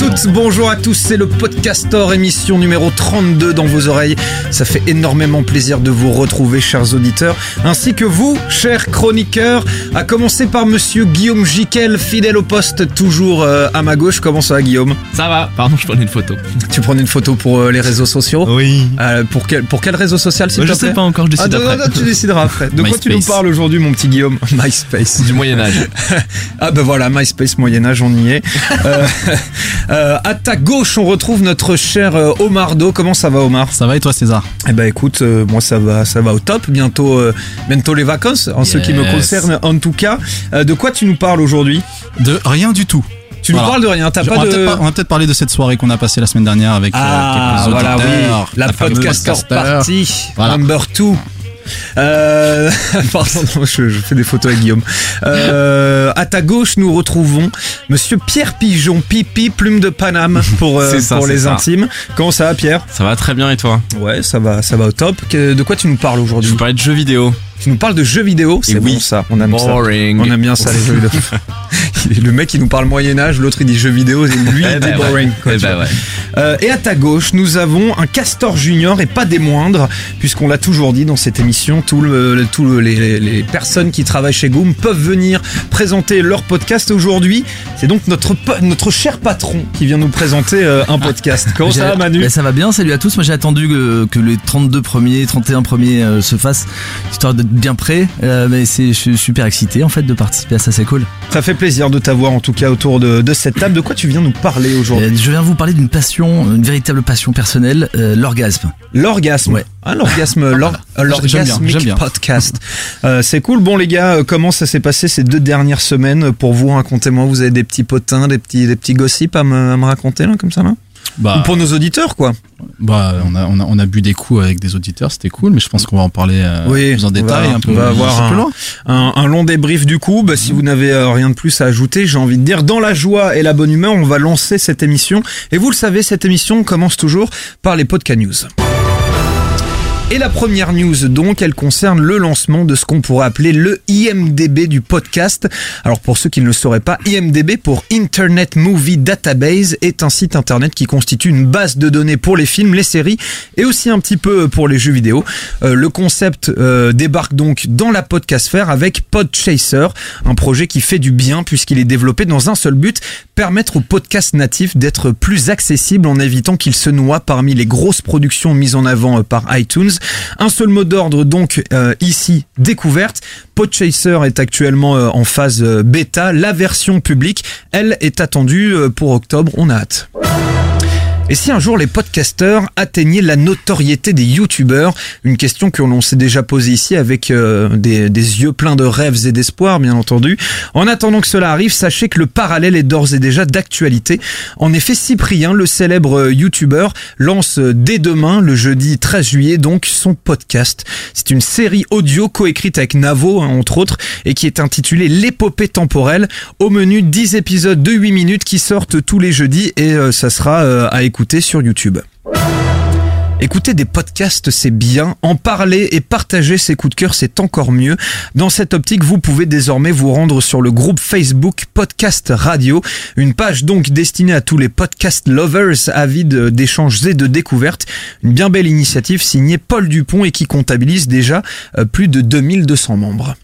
Gato toutes, bonjour à tous, c'est le Podcastor, émission numéro 32 dans vos oreilles. Ça fait énormément plaisir de vous retrouver, chers auditeurs, ainsi que vous, chers chroniqueurs, à commencer par monsieur Guillaume Jiquel, fidèle au poste, toujours euh, à ma gauche. Comment ça va, Guillaume? Ça va, pardon, je prenais une photo. Tu prenais une photo pour euh, les réseaux sociaux? Oui. Euh, pour, quel, pour quel réseau social, s'il Bah, te je sais plaît? pas encore, je Ah, décide non, non, après. non, tu décideras après. De quoi tu nous parles aujourd'hui, mon petit Guillaume? MySpace. Du Moyen-Âge. Ah ben voilà, MySpace Moyen-Âge, on y est. Euh, euh, à ta gauche, on retrouve notre cher euh, Omar Do. Comment ça va, Omar? Ça va et toi César? Eh ben écoute, euh, moi ça va, ça va au top. Bientôt, euh, bientôt les vacances, en ce qui me Yes. concerne. En tout cas, Euh, de quoi tu nous parles aujourd'hui? De rien du tout. Tu Voilà. nous parles de rien. T'as Je- pas on, va de peut-être par- on va peut-être parler de cette soirée qu'on a passée la semaine dernière avec euh, ah quelques voilà oui, auditeurs, la, fameuse podcaster party Voilà. number two. Euh, pardon, non, je, je fais des photos avec Guillaume. Euh, à ta gauche, nous retrouvons Monsieur Pierre Pigeon, pipi, plume de Paname pour, euh, ça, pour les ça. intimes. Comment ça va, Pierre? Ça va très bien et toi? Ouais, ça va, ça va au top. Que- De quoi tu nous parles Je aujourd'hui vous parlais de jeux vidéo. Tu nous parles de jeux vidéo, c'est oui. bon ça, on aime ça. On aime bien ça les jeux vidéo. le mec il nous parle Moyen Âge, l'autre il dit jeux vidéo, et lui il Eh dit ben boring. quoi, Eh ben ouais. Euh, et à ta gauche, nous avons un Castor Junior et pas des moindres, puisqu'on l'a toujours dit dans cette émission, le, le- le- les, personnes qui travaillent chez Goom peuvent venir présenter leur podcast aujourd'hui. C'est donc notre notre cher patron qui vient nous présenter euh, un podcast. Comment ça va Manu? Ben, Ça va bien, salut à tous. Moi j'ai attendu que, que les 32 premiers, 31 premiers euh, se fassent, histoire d'être bien prêt. Euh, mais c'est, je suis super excité en fait de participer à ça, c'est cool. Ça fait plaisir de t'avoir en tout cas autour de, de cette table. De quoi tu viens nous parler aujourd'hui Euh, je viens vous parler d'une passion, une véritable passion personnelle, euh, l'orgasme. L'orgasme. Ouais. Ah, l'orgasme, bien, l'orgasmic j'aime bien. podcast. Euh, c'est cool. Bon, les gars, euh, comment ça s'est passé ces deux dernières semaines pour vous? Racontez-moi, vous avez des petits potins, des petits, des petits gossips à me, à me raconter, là, comme ça, là? Bah, Ou pour nos auditeurs, quoi. bah, on, a, on, a, on a bu des coups avec des auditeurs, c'était cool, mais je pense qu'on va en parler euh, Oui, plus en détail. va- un peu, on va avoir un-. Un, un long débrief du coup. Bah, si vous n'avez euh, rien de plus à ajouter, j'ai envie de dire, dans la joie et la bonne humeur, on va lancer cette émission. Et vous le savez, cette émission commence toujours par les podcast news. Et la première news, donc, elle concerne le lancement de ce qu'on pourrait appeler le IMDB du podcast. Alors, pour ceux qui ne le sauraient pas, IMDB pour Internet Movie Database est un site internet qui constitue une base de données pour les films, les séries et aussi un petit peu pour les jeux vidéo. Euh, le concept euh, débarque donc dans la podcastphère avec Podchaser, un projet qui fait du bien puisqu'il est développé dans un seul but, permettre aux podcasts natifs d'être plus accessibles en évitant qu'ils se noient parmi les grosses productions mises en avant euh, par iTunes. Un seul mot d'ordre donc euh, ici découverte. Podchaser est actuellement euh, en phase bêta. La version publique, elle, est attendue pour octobre. On a hâte. Et si un jour les podcasteurs atteignaient la notoriété des youtubeurs Une question que l'on s'est déjà posée ici avec euh, des, yeux pleins de rêves et d'espoir, bien entendu. En attendant que cela arrive, sachez que le parallèle est d'ores et déjà d'actualité. En effet, Cyprien, le célèbre euh, youtubeur, lance euh, dès demain, le jeudi 13 juillet, donc son podcast. C'est une série audio coécrite avec Navo, hein, entre autres, et qui est intitulée L'épopée temporelle. Au menu, 10 épisodes de 8 minutes qui sortent tous les jeudis et euh, ça sera à écouter sur YouTube. Écouter des podcasts, c'est bien. En parler et partager ses coups de cœur, c'est encore mieux. Dans cette optique, vous pouvez désormais vous rendre sur le groupe Facebook Podcast Radio, une page donc destinée à tous les podcast lovers avides d'échanges et de découvertes. Une bien belle initiative signée Paul Dupont et qui comptabilise déjà euh, plus de 2200 membres.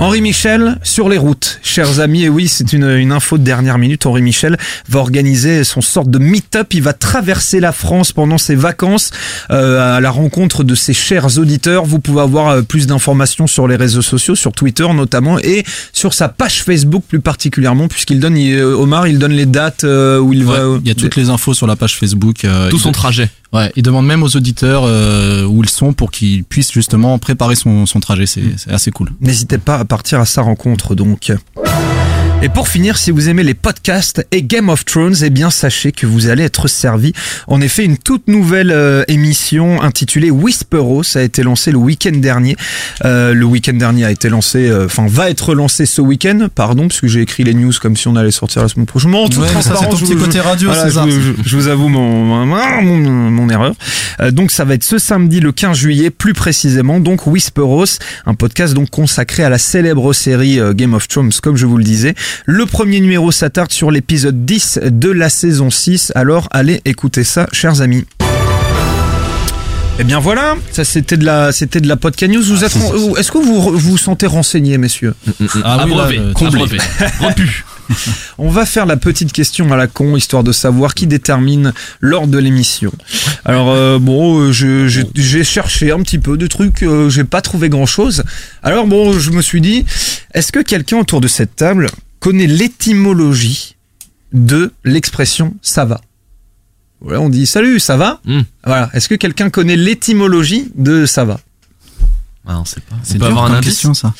Henri Michel sur les routes, chers amis, et oui, c'est une, une info de dernière minute. Henri Michel va organiser son sorte de meet-up. Il va traverser la France pendant ses vacances euh, à la rencontre de ses chers auditeurs. Vous pouvez avoir euh, plus d'informations sur les réseaux sociaux, sur Twitter notamment, et sur sa page Facebook plus particulièrement, puisqu'il donne, il- euh, Omar, il donne les dates euh, où il Ouais, va. il y a toutes les infos sur la page Facebook. euh, Tout son trajet. Ouais, il demande même aux auditeurs euh, où ils sont pour qu'ils puissent justement préparer son, son trajet. C'est c'est assez cool. N'hésitez pas partir à sa rencontre donc. Et pour finir, si vous aimez les podcasts et Game of Thrones, eh bien sachez que vous allez être servi. En effet, une toute nouvelle euh, émission intitulée Whisperos a été lancée le week-end dernier. Euh, le week-end dernier a été lancé, euh, enfin va être lancé ce week-end, pardon, parce que j'ai écrit les news comme si on allait sortir la semaine prochaine. En toute Ouais, transparence, je côté radio, voilà, je vous avoue mon, mon, mon- mon erreur. Euh, donc ça va être ce samedi le 15 juillet, plus précisément, donc Whisperos, un podcast donc consacré à la célèbre série euh, Game of Thrones, comme je vous le disais. Le premier numéro s'attarde sur l'épisode 10 de la saison 6. Alors allez écouter ça, chers amis. Eh bien voilà, ça c'était de la c'était de la podcast news. Vous êtes ren- est-ce que vous vous sentez renseigné, messieurs Ah oui, là, Abreuvé, euh, abreuvé, repu. On va faire la petite question à la con, histoire de savoir qui détermine lors de l'émission. Alors euh, bon, euh, je- je- j'ai cherché un petit peu de trucs, euh, j'ai pas trouvé grand chose. Alors bon, je me suis dit, est-ce que quelqu'un autour de cette table connaît l'étymologie de l'expression ça va Voilà, on dit salut, ça va Hmm. Voilà. Est-ce que quelqu'un connaît l'étymologie de ça va Ah, on sait pas. C'est On peut dur avoir un indice question, ça.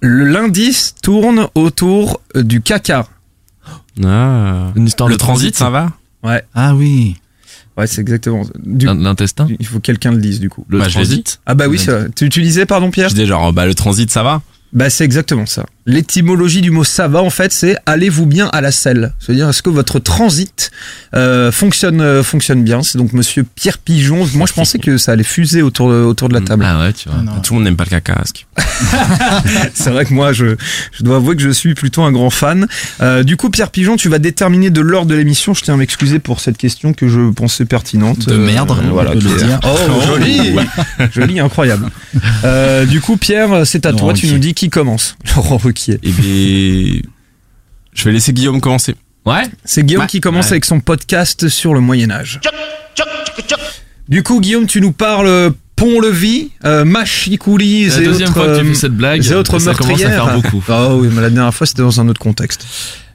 Le l'indice tourne autour euh, du caca. Ah. Une histoire Le de transit, transit. ça va Ah oui. Ouais, c'est exactement. Du, L'intestin il faut que quelqu'un le dise du coup. Le Bah, transit Ah bah oui, Ouais. c'est vrai. Tu, tu disais, pardon Pierre? Je disais genre, bah le transit, ça va Bah c'est exactement ça. L'étymologie du mot ça va en fait c'est allez-vous bien à la selle. C'est-à-dire est-ce que votre transit euh, fonctionne euh, fonctionne bien? C'est donc Monsieur Pierre Pigeon. Moi je pensais que ça allait fuser autour de, autour de la table. Ah ouais, tu vois. Ah, non. Tout le monde n'aime pas le caca. C'est vrai que moi je, je dois avouer que je suis plutôt un grand fan. Euh, du coup Pierre Pigeon tu vas déterminer de l'ordre de l'émission. Je tiens à m'excuser pour cette question que je pensais pertinente. De merde, on voilà. le est- dire. Oh joli, joli, incroyable. Euh, du coup Pierre c'est à Laurent toi. Tu nous dis qui commence. Laurent Ruquier. Et bien, je vais laisser Guillaume commencer. Ouais C'est Guillaume Ouais. qui commence Ouais. avec son podcast sur le Moyen Âge. Du coup, Guillaume, tu nous parles euh, Pont-Levis, euh, Machicoulis C'est et la deuxième autres, fois que tu euh, fais cette blague. et autres ça commence à meurtrières. faire beaucoup. Oh oui, mais la dernière fois, c'était dans un autre contexte.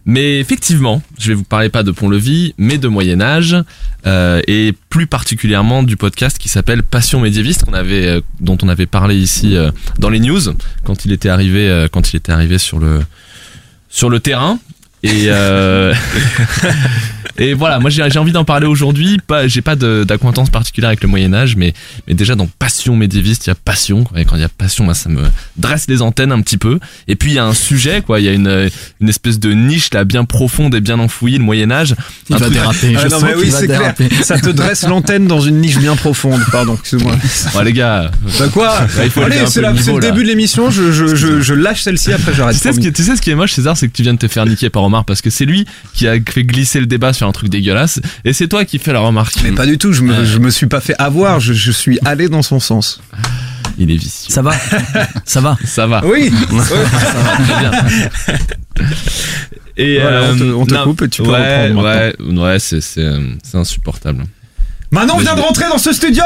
Mais effectivement, je vais vous parler pas de Pont-Levis, mais de Moyen Âge, euh, et plus particulièrement du podcast qui s'appelle Passion médiéviste, euh, dont on avait parlé ici euh, dans les news quand il était arrivé, euh, quand il était arrivé sur le sur le terrain. Et euh, et voilà, moi j'ai j'ai envie d'en parler aujourd'hui. Pas, j'ai pas de- d'acquaintance particulière avec le Moyen Âge, mais mais déjà dans Passion médiéviste, il y a passion. quoi. Et quand il y a passion, moi ça me dresse les antennes un petit peu. Et puis il y a un sujet, quoi. Il y a une une espèce de niche là bien profonde et bien enfouie, le Moyen Âge. Il Un va truc- déraper. Ah Je non, mais oui, va c'est clair. Ça te dresse l'antenne dans une niche bien profonde. Pardon, excuse-moi. Bon, les gars, Bah quoi Bah, il faut Allez, c'est le début de l'émission. Je, je, je, je lâche celle-ci, après j'arrête. tu sais, ce qui, tu sais ce qui est moche, César, c'est que tu viens de te faire niquer par Omar parce que c'est lui qui a fait glisser le débat sur un truc dégueulasse et c'est toi qui fais la remarque. Mais pas du tout, je me, je me suis pas fait avoir, je, je suis allé dans son sens. Il est vicieux. Ça va Ça va Ça va. Oui Ça va très bien. Et Voilà, on te- on te non, coupe et tu peux ouais, reprendre Ouais, ouais, c'est euh, c'est insupportable. Manon vient de rentrer dans ce studio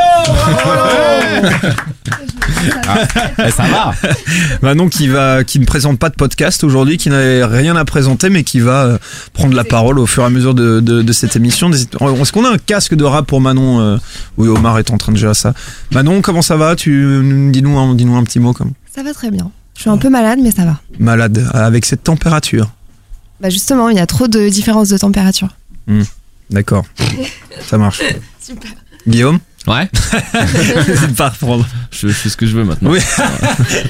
ça va. Manon qui va qui ne présente pas de podcast aujourd'hui, qui n'a rien à présenter, mais qui va euh, prendre la parole au fur et à mesure de, de, de cette émission. Est-ce qu'on a un casque de rap pour Manon euh? Oui, Omar est en train de gérer ça. Manon, comment ça va? Tu dis-nous un, dis-nous un petit mot comme Ça va très bien. Je suis un peu malade, mais ça va. malade avec cette température. Bah justement, il y a trop de différences de température. D'accord, ça marche. Super. Guillaume, Ouais. n'hésite pas à reprendre. Je fais ce que je veux maintenant. Oui.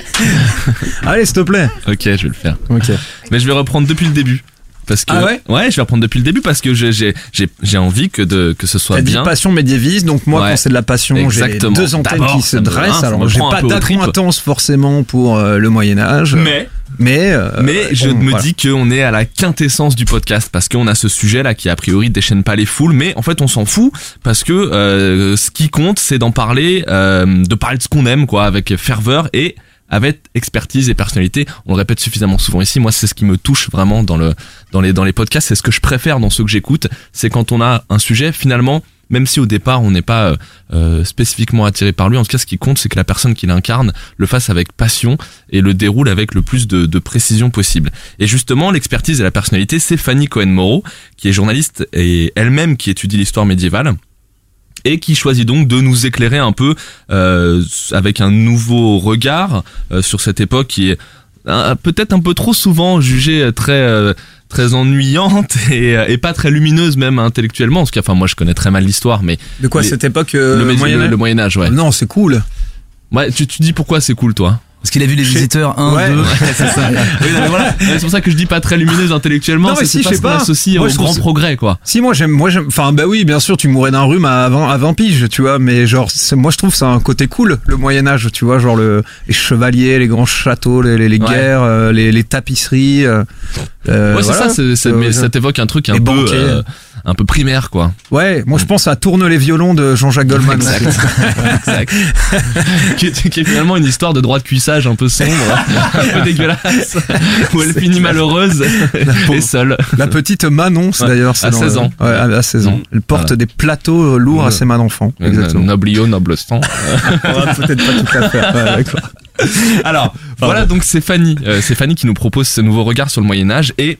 Allez, s'il te plaît. Ok, je vais le faire. Ok. Mais je vais reprendre depuis le début. Parce que, Ah ouais? Je vais reprendre depuis le début parce que j'ai j'ai j'ai j'ai envie que de que ce soit bien. passion médiéviste, donc moi Ouais. quand c'est de la passion, j'ai deux antennes qui se dressent. Alors j'ai pas d'acquaintance forcément pour euh, le Moyen Âge, Mais mais euh, Mais je me voilà. dis qu'on est à la quintessence du podcast parce qu'on a ce sujet là qui a priori déchaîne pas les foules, mais en fait on s'en fout parce que euh, ce qui compte c'est d'en parler, euh, de parler de ce qu'on aime quoi, avec ferveur et avec expertise et personnalité. On le répète suffisamment souvent ici. Moi, c'est ce qui me touche vraiment dans le dans les dans les podcasts. C'est ce que je préfère dans ceux que j'écoute. C'est quand on a un sujet finalement. Même si au départ on n'est pas euh, euh, spécifiquement attiré par lui, en tout cas ce qui compte c'est que la personne qui l'incarne le fasse avec passion et le déroule avec le plus de, précision possible. Et justement, l'expertise et la personnalité, c'est Fanny Cohen-Moreau, qui est journaliste et elle-même qui étudie l'histoire médiévale et qui choisit donc de nous éclairer un peu euh, avec un nouveau regard sur cette époque qui est peut-être un peu trop souvent jugée très très ennuyante et, euh, et pas très lumineuse même intellectuellement parce qu'enfin moi je connais très mal l'histoire mais De quoi les- cette époque euh, le, Moyen le- Âge le Moyen Âge ouais. Non, c'est cool. ouais tu, tu dis pourquoi c'est cool toi? Parce qu'il a vu les Chez- visiteurs 1, Ouais. 2. c'est ça. Oui, non, mais voilà. C'est pour ça que je dis pas très lumineuse intellectuellement. Non, mais c'est si, je sais pas. associe Moi, au grand ça- progrès, quoi. Si moi j'aime, moi j'aime, enfin bah oui bien sûr tu mourrais d'un rhume à 20, à 20 piges tu vois, mais genre c'est- moi je trouve ça un côté cool le Moyen Âge tu vois genre le les chevaliers, les grands châteaux, les, les, les Ouais. guerres, euh, les, les tapisseries. euh, euh, ouais, c'est voilà. ça. c'est- c'est- Euh, mais je- ça t'évoque un truc un Les peu, banquets. euh, un peu primaire, quoi. Ouais, moi je pense à Tourne les violons de Jean-Jacques Goldman. Exact. exact. qui, est, qui est finalement une histoire de droit de cuissage un peu sombre, un peu dégueulasse, où elle finit malheureuse et seule. La petite Manon, c'est Ouais, d'ailleurs à dans 16 le- ans. Ouais, à à 16 ans. Elle porte Voilà. des plateaux euh, lourds à ses mains d'enfant. Exactement. Noblio, noble sang. On va peut-être pas tout à faire. Ouais, d'accord. Alors, voilà, donc c'est Fanny. Euh, c'est Fanny qui nous propose ce nouveau regard sur le Moyen-Âge et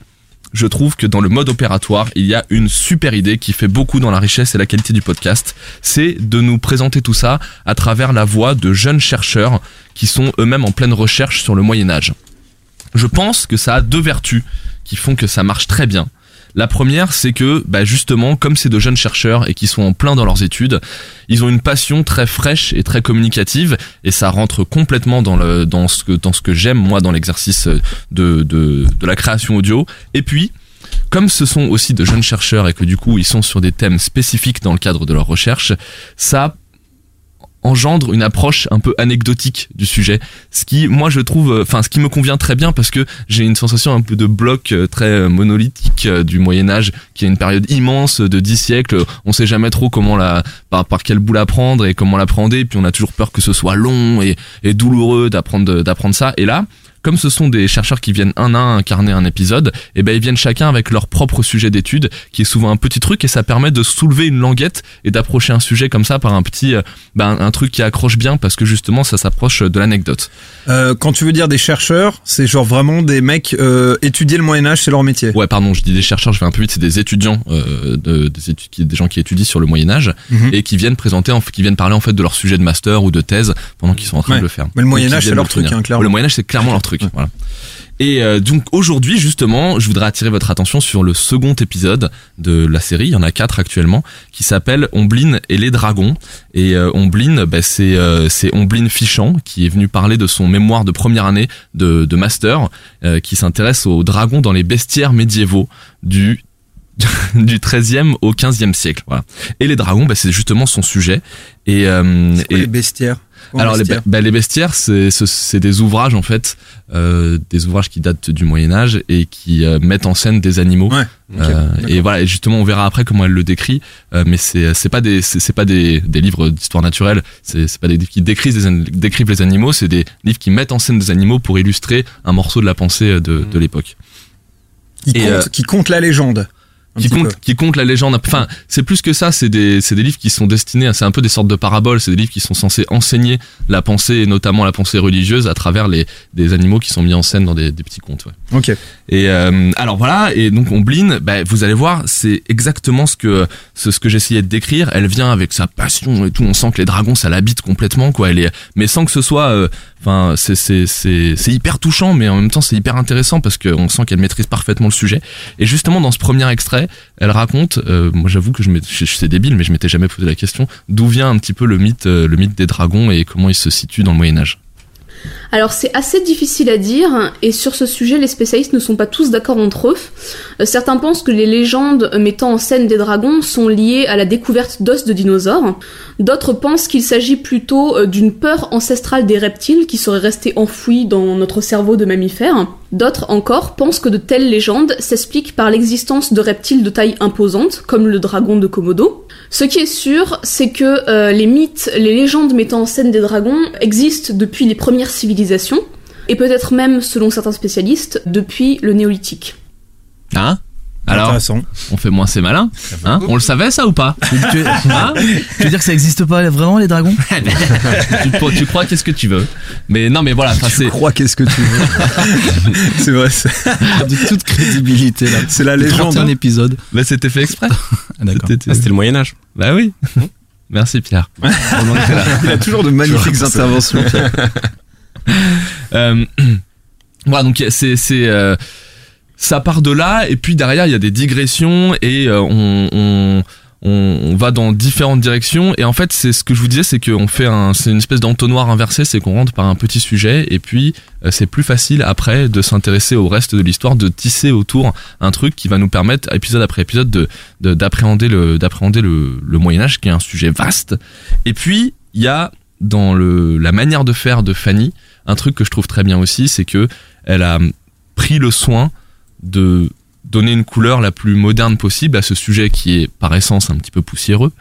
je trouve que dans le mode opératoire, il y a une super idée qui fait beaucoup dans la richesse et la qualité du podcast. C'est de nous présenter tout ça à travers la voix de jeunes chercheurs qui sont eux-mêmes en pleine recherche sur le Moyen-Âge. Je pense que ça a deux vertus qui font que ça marche très bien. La première, c'est que, bah justement, comme c'est de jeunes chercheurs et qui sont en plein dans leurs études, ils ont une passion très fraîche et très communicative, et ça rentre complètement dans le dans ce que dans ce que j'aime moi dans l'exercice de, de de la création audio. Et puis, comme ce sont aussi de jeunes chercheurs et que du coup ils sont sur des thèmes spécifiques dans le cadre de leur recherche, ça engendre une approche un peu anecdotique du sujet. Ce qui moi je trouve enfin ce qui me convient très bien parce que j'ai une sensation un peu de bloc euh, très euh, monolithique euh, du Moyen Âge qui est une période immense de dix siècles. On sait jamais trop comment la par, par quel bout la prendre et comment l'appréhender puis on a toujours peur que ce soit long et, et douloureux d'apprendre d'apprendre ça. Et là comme ce sont des chercheurs qui viennent un à un incarner un épisode, et ben ils viennent chacun avec leur propre sujet d'étude, qui est souvent un petit truc, et ça permet de soulever une languette et d'approcher un sujet comme ça par un petit, euh, ben, un truc qui accroche bien parce que justement ça s'approche de l'anecdote. Euh, quand tu veux dire des chercheurs, c'est genre vraiment des mecs euh, étudier le Moyen Âge, c'est leur métier. Ouais, pardon, je dis des chercheurs, je vais un peu vite, c'est des étudiants, euh, de, des, études, des gens qui étudient sur le Moyen Âge Mhm. et qui viennent présenter, en qui viennent parler en fait de leur sujet de master ou de thèse pendant qu'ils sont en train Ouais. de le faire. Mais le Moyen Âge, c'est leur le truc, hein, clairement. Le Moyen Âge, c'est clairement leur truc. Voilà. Et euh, donc aujourd'hui justement, je voudrais attirer votre attention sur le second épisode de la série. Il y en a quatre actuellement, qui s'appelle Ombline et les dragons. Et euh, Ombline, bah, c'est euh, c'est Ombline Fichant qui est venu parler de son mémoire de première année de, de master, qui s'intéresse aux dragons dans les bestiaires médiévaux du du 13e au 15e siècle. Voilà. Et les dragons, bah, c'est justement son sujet. Et, euh, quoi et les bestiaires? Alors les, bestiaires bah, les bestiaires, c'est ce- c'est des ouvrages en fait, euh, des ouvrages qui datent du Moyen Âge et qui euh, mettent en scène des animaux. Ouais. Euh, et voilà, et justement, on verra après comment elle le décrit. euh, mais c'est c'est pas des c'est pas des, des livres d'histoire naturelle. C'est c'est pas des livres qui décrivent des an- décrivent les animaux. C'est des livres qui mettent en scène des animaux pour illustrer un morceau de la pensée de, de l'époque. qui compte la légende. Qui compte, peu. qui compte la légende. Enfin, c'est plus que ça. C'est des, c'est des livres qui sont destinés. C'est un peu des sortes de paraboles. C'est des livres qui sont censés enseigner la pensée et notamment la pensée religieuse à travers les des animaux qui sont mis en scène dans des, des petits contes. Ouais. Ok. Et euh, alors voilà. Et donc Ombline, bah, vous allez voir, c'est exactement ce que ce, ce que j'essayais de décrire. Elle vient avec sa passion et tout. On sent que les dragons, ça l'habite complètement, quoi. Elle est, mais sans que ce soit. euh, Enfin, c'est c'est c'est c'est hyper touchant, mais en même temps c'est hyper intéressant parce qu'on sent qu'elle maîtrise parfaitement le sujet. Et justement dans ce premier extrait, elle raconte, euh, moi j'avoue que je, je, je- c'est débile, mais je m'étais jamais posé la question, d'où vient un petit peu le mythe, euh, le mythe des dragons et comment il se situe dans le Moyen Âge. Alors c'est assez difficile à dire et sur ce sujet les spécialistes ne sont pas tous d'accord entre eux. Euh, Certains pensent que les légendes mettant en scène des dragons sont liées à la découverte d'os de dinosaures. D'autres pensent qu'il s'agit plutôt euh, d'une peur ancestrale des reptiles qui serait restée enfouie dans notre cerveau de mammifère. D'autres encore pensent que de telles légendes s'expliquent par l'existence de reptiles de taille imposante comme le dragon de Komodo. Ce qui est sûr, c'est que euh, les mythes, les légendes mettant en scène des dragons existent depuis les premières civilisations, et peut-être même, selon certains spécialistes, depuis le néolithique. Hein Alors, on fait moins c'est malin. Hein on le savait ça ou pas Tu, Hein tu veux dire que ça existe pas vraiment les dragons tu, tu crois qu'est-ce que tu veux Mais non, mais voilà. Tu c'est crois qu'est-ce que tu veux C'est vrai. C'est de toute crédibilité là. c'est la légende. 31 épisodes. Bah, c'était fait exprès. Ah. C'était- Ah, c'était le Moyen-Âge. Bah oui. Merci Pierre. Là. Il a toujours de magnifiques interventions. Pierre. Euh, voilà, donc c'est c'est euh, ça part de là et puis derrière il y a des digressions et euh, on, on va dans différentes directions et en fait c'est ce que je vous disais c'est qu'on fait un c'est une espèce d'entonnoir inversé c'est qu'on rentre par un petit sujet et puis c'est plus facile après de s'intéresser au reste de l'histoire de tisser autour un truc qui va nous permettre épisode après épisode de de- d'appréhender le d'appréhender le, le Moyen Âge qui est un sujet vaste. Et puis il y a dans le la manière de faire de Fanny un truc que je trouve très bien aussi c'est que elle a pris le soin de donner une couleur la plus moderne possible à ce sujet qui est par essence un petit peu poussiéreux.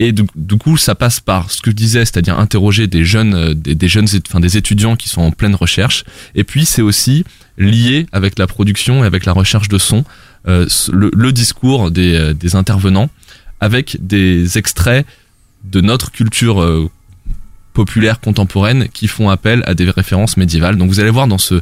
Et du, coup, ça passe par ce que je disais, c'est-à-dire interroger des jeunes, euh, des, jeunes, enfin des étudiants qui sont en pleine recherche. Et puis, c'est aussi lié avec la production et avec la recherche de son, euh, le, discours des, euh, des intervenants, avec des extraits de notre culture populaire contemporaine qui font appel à des références médiévales. Donc, vous allez voir dans ce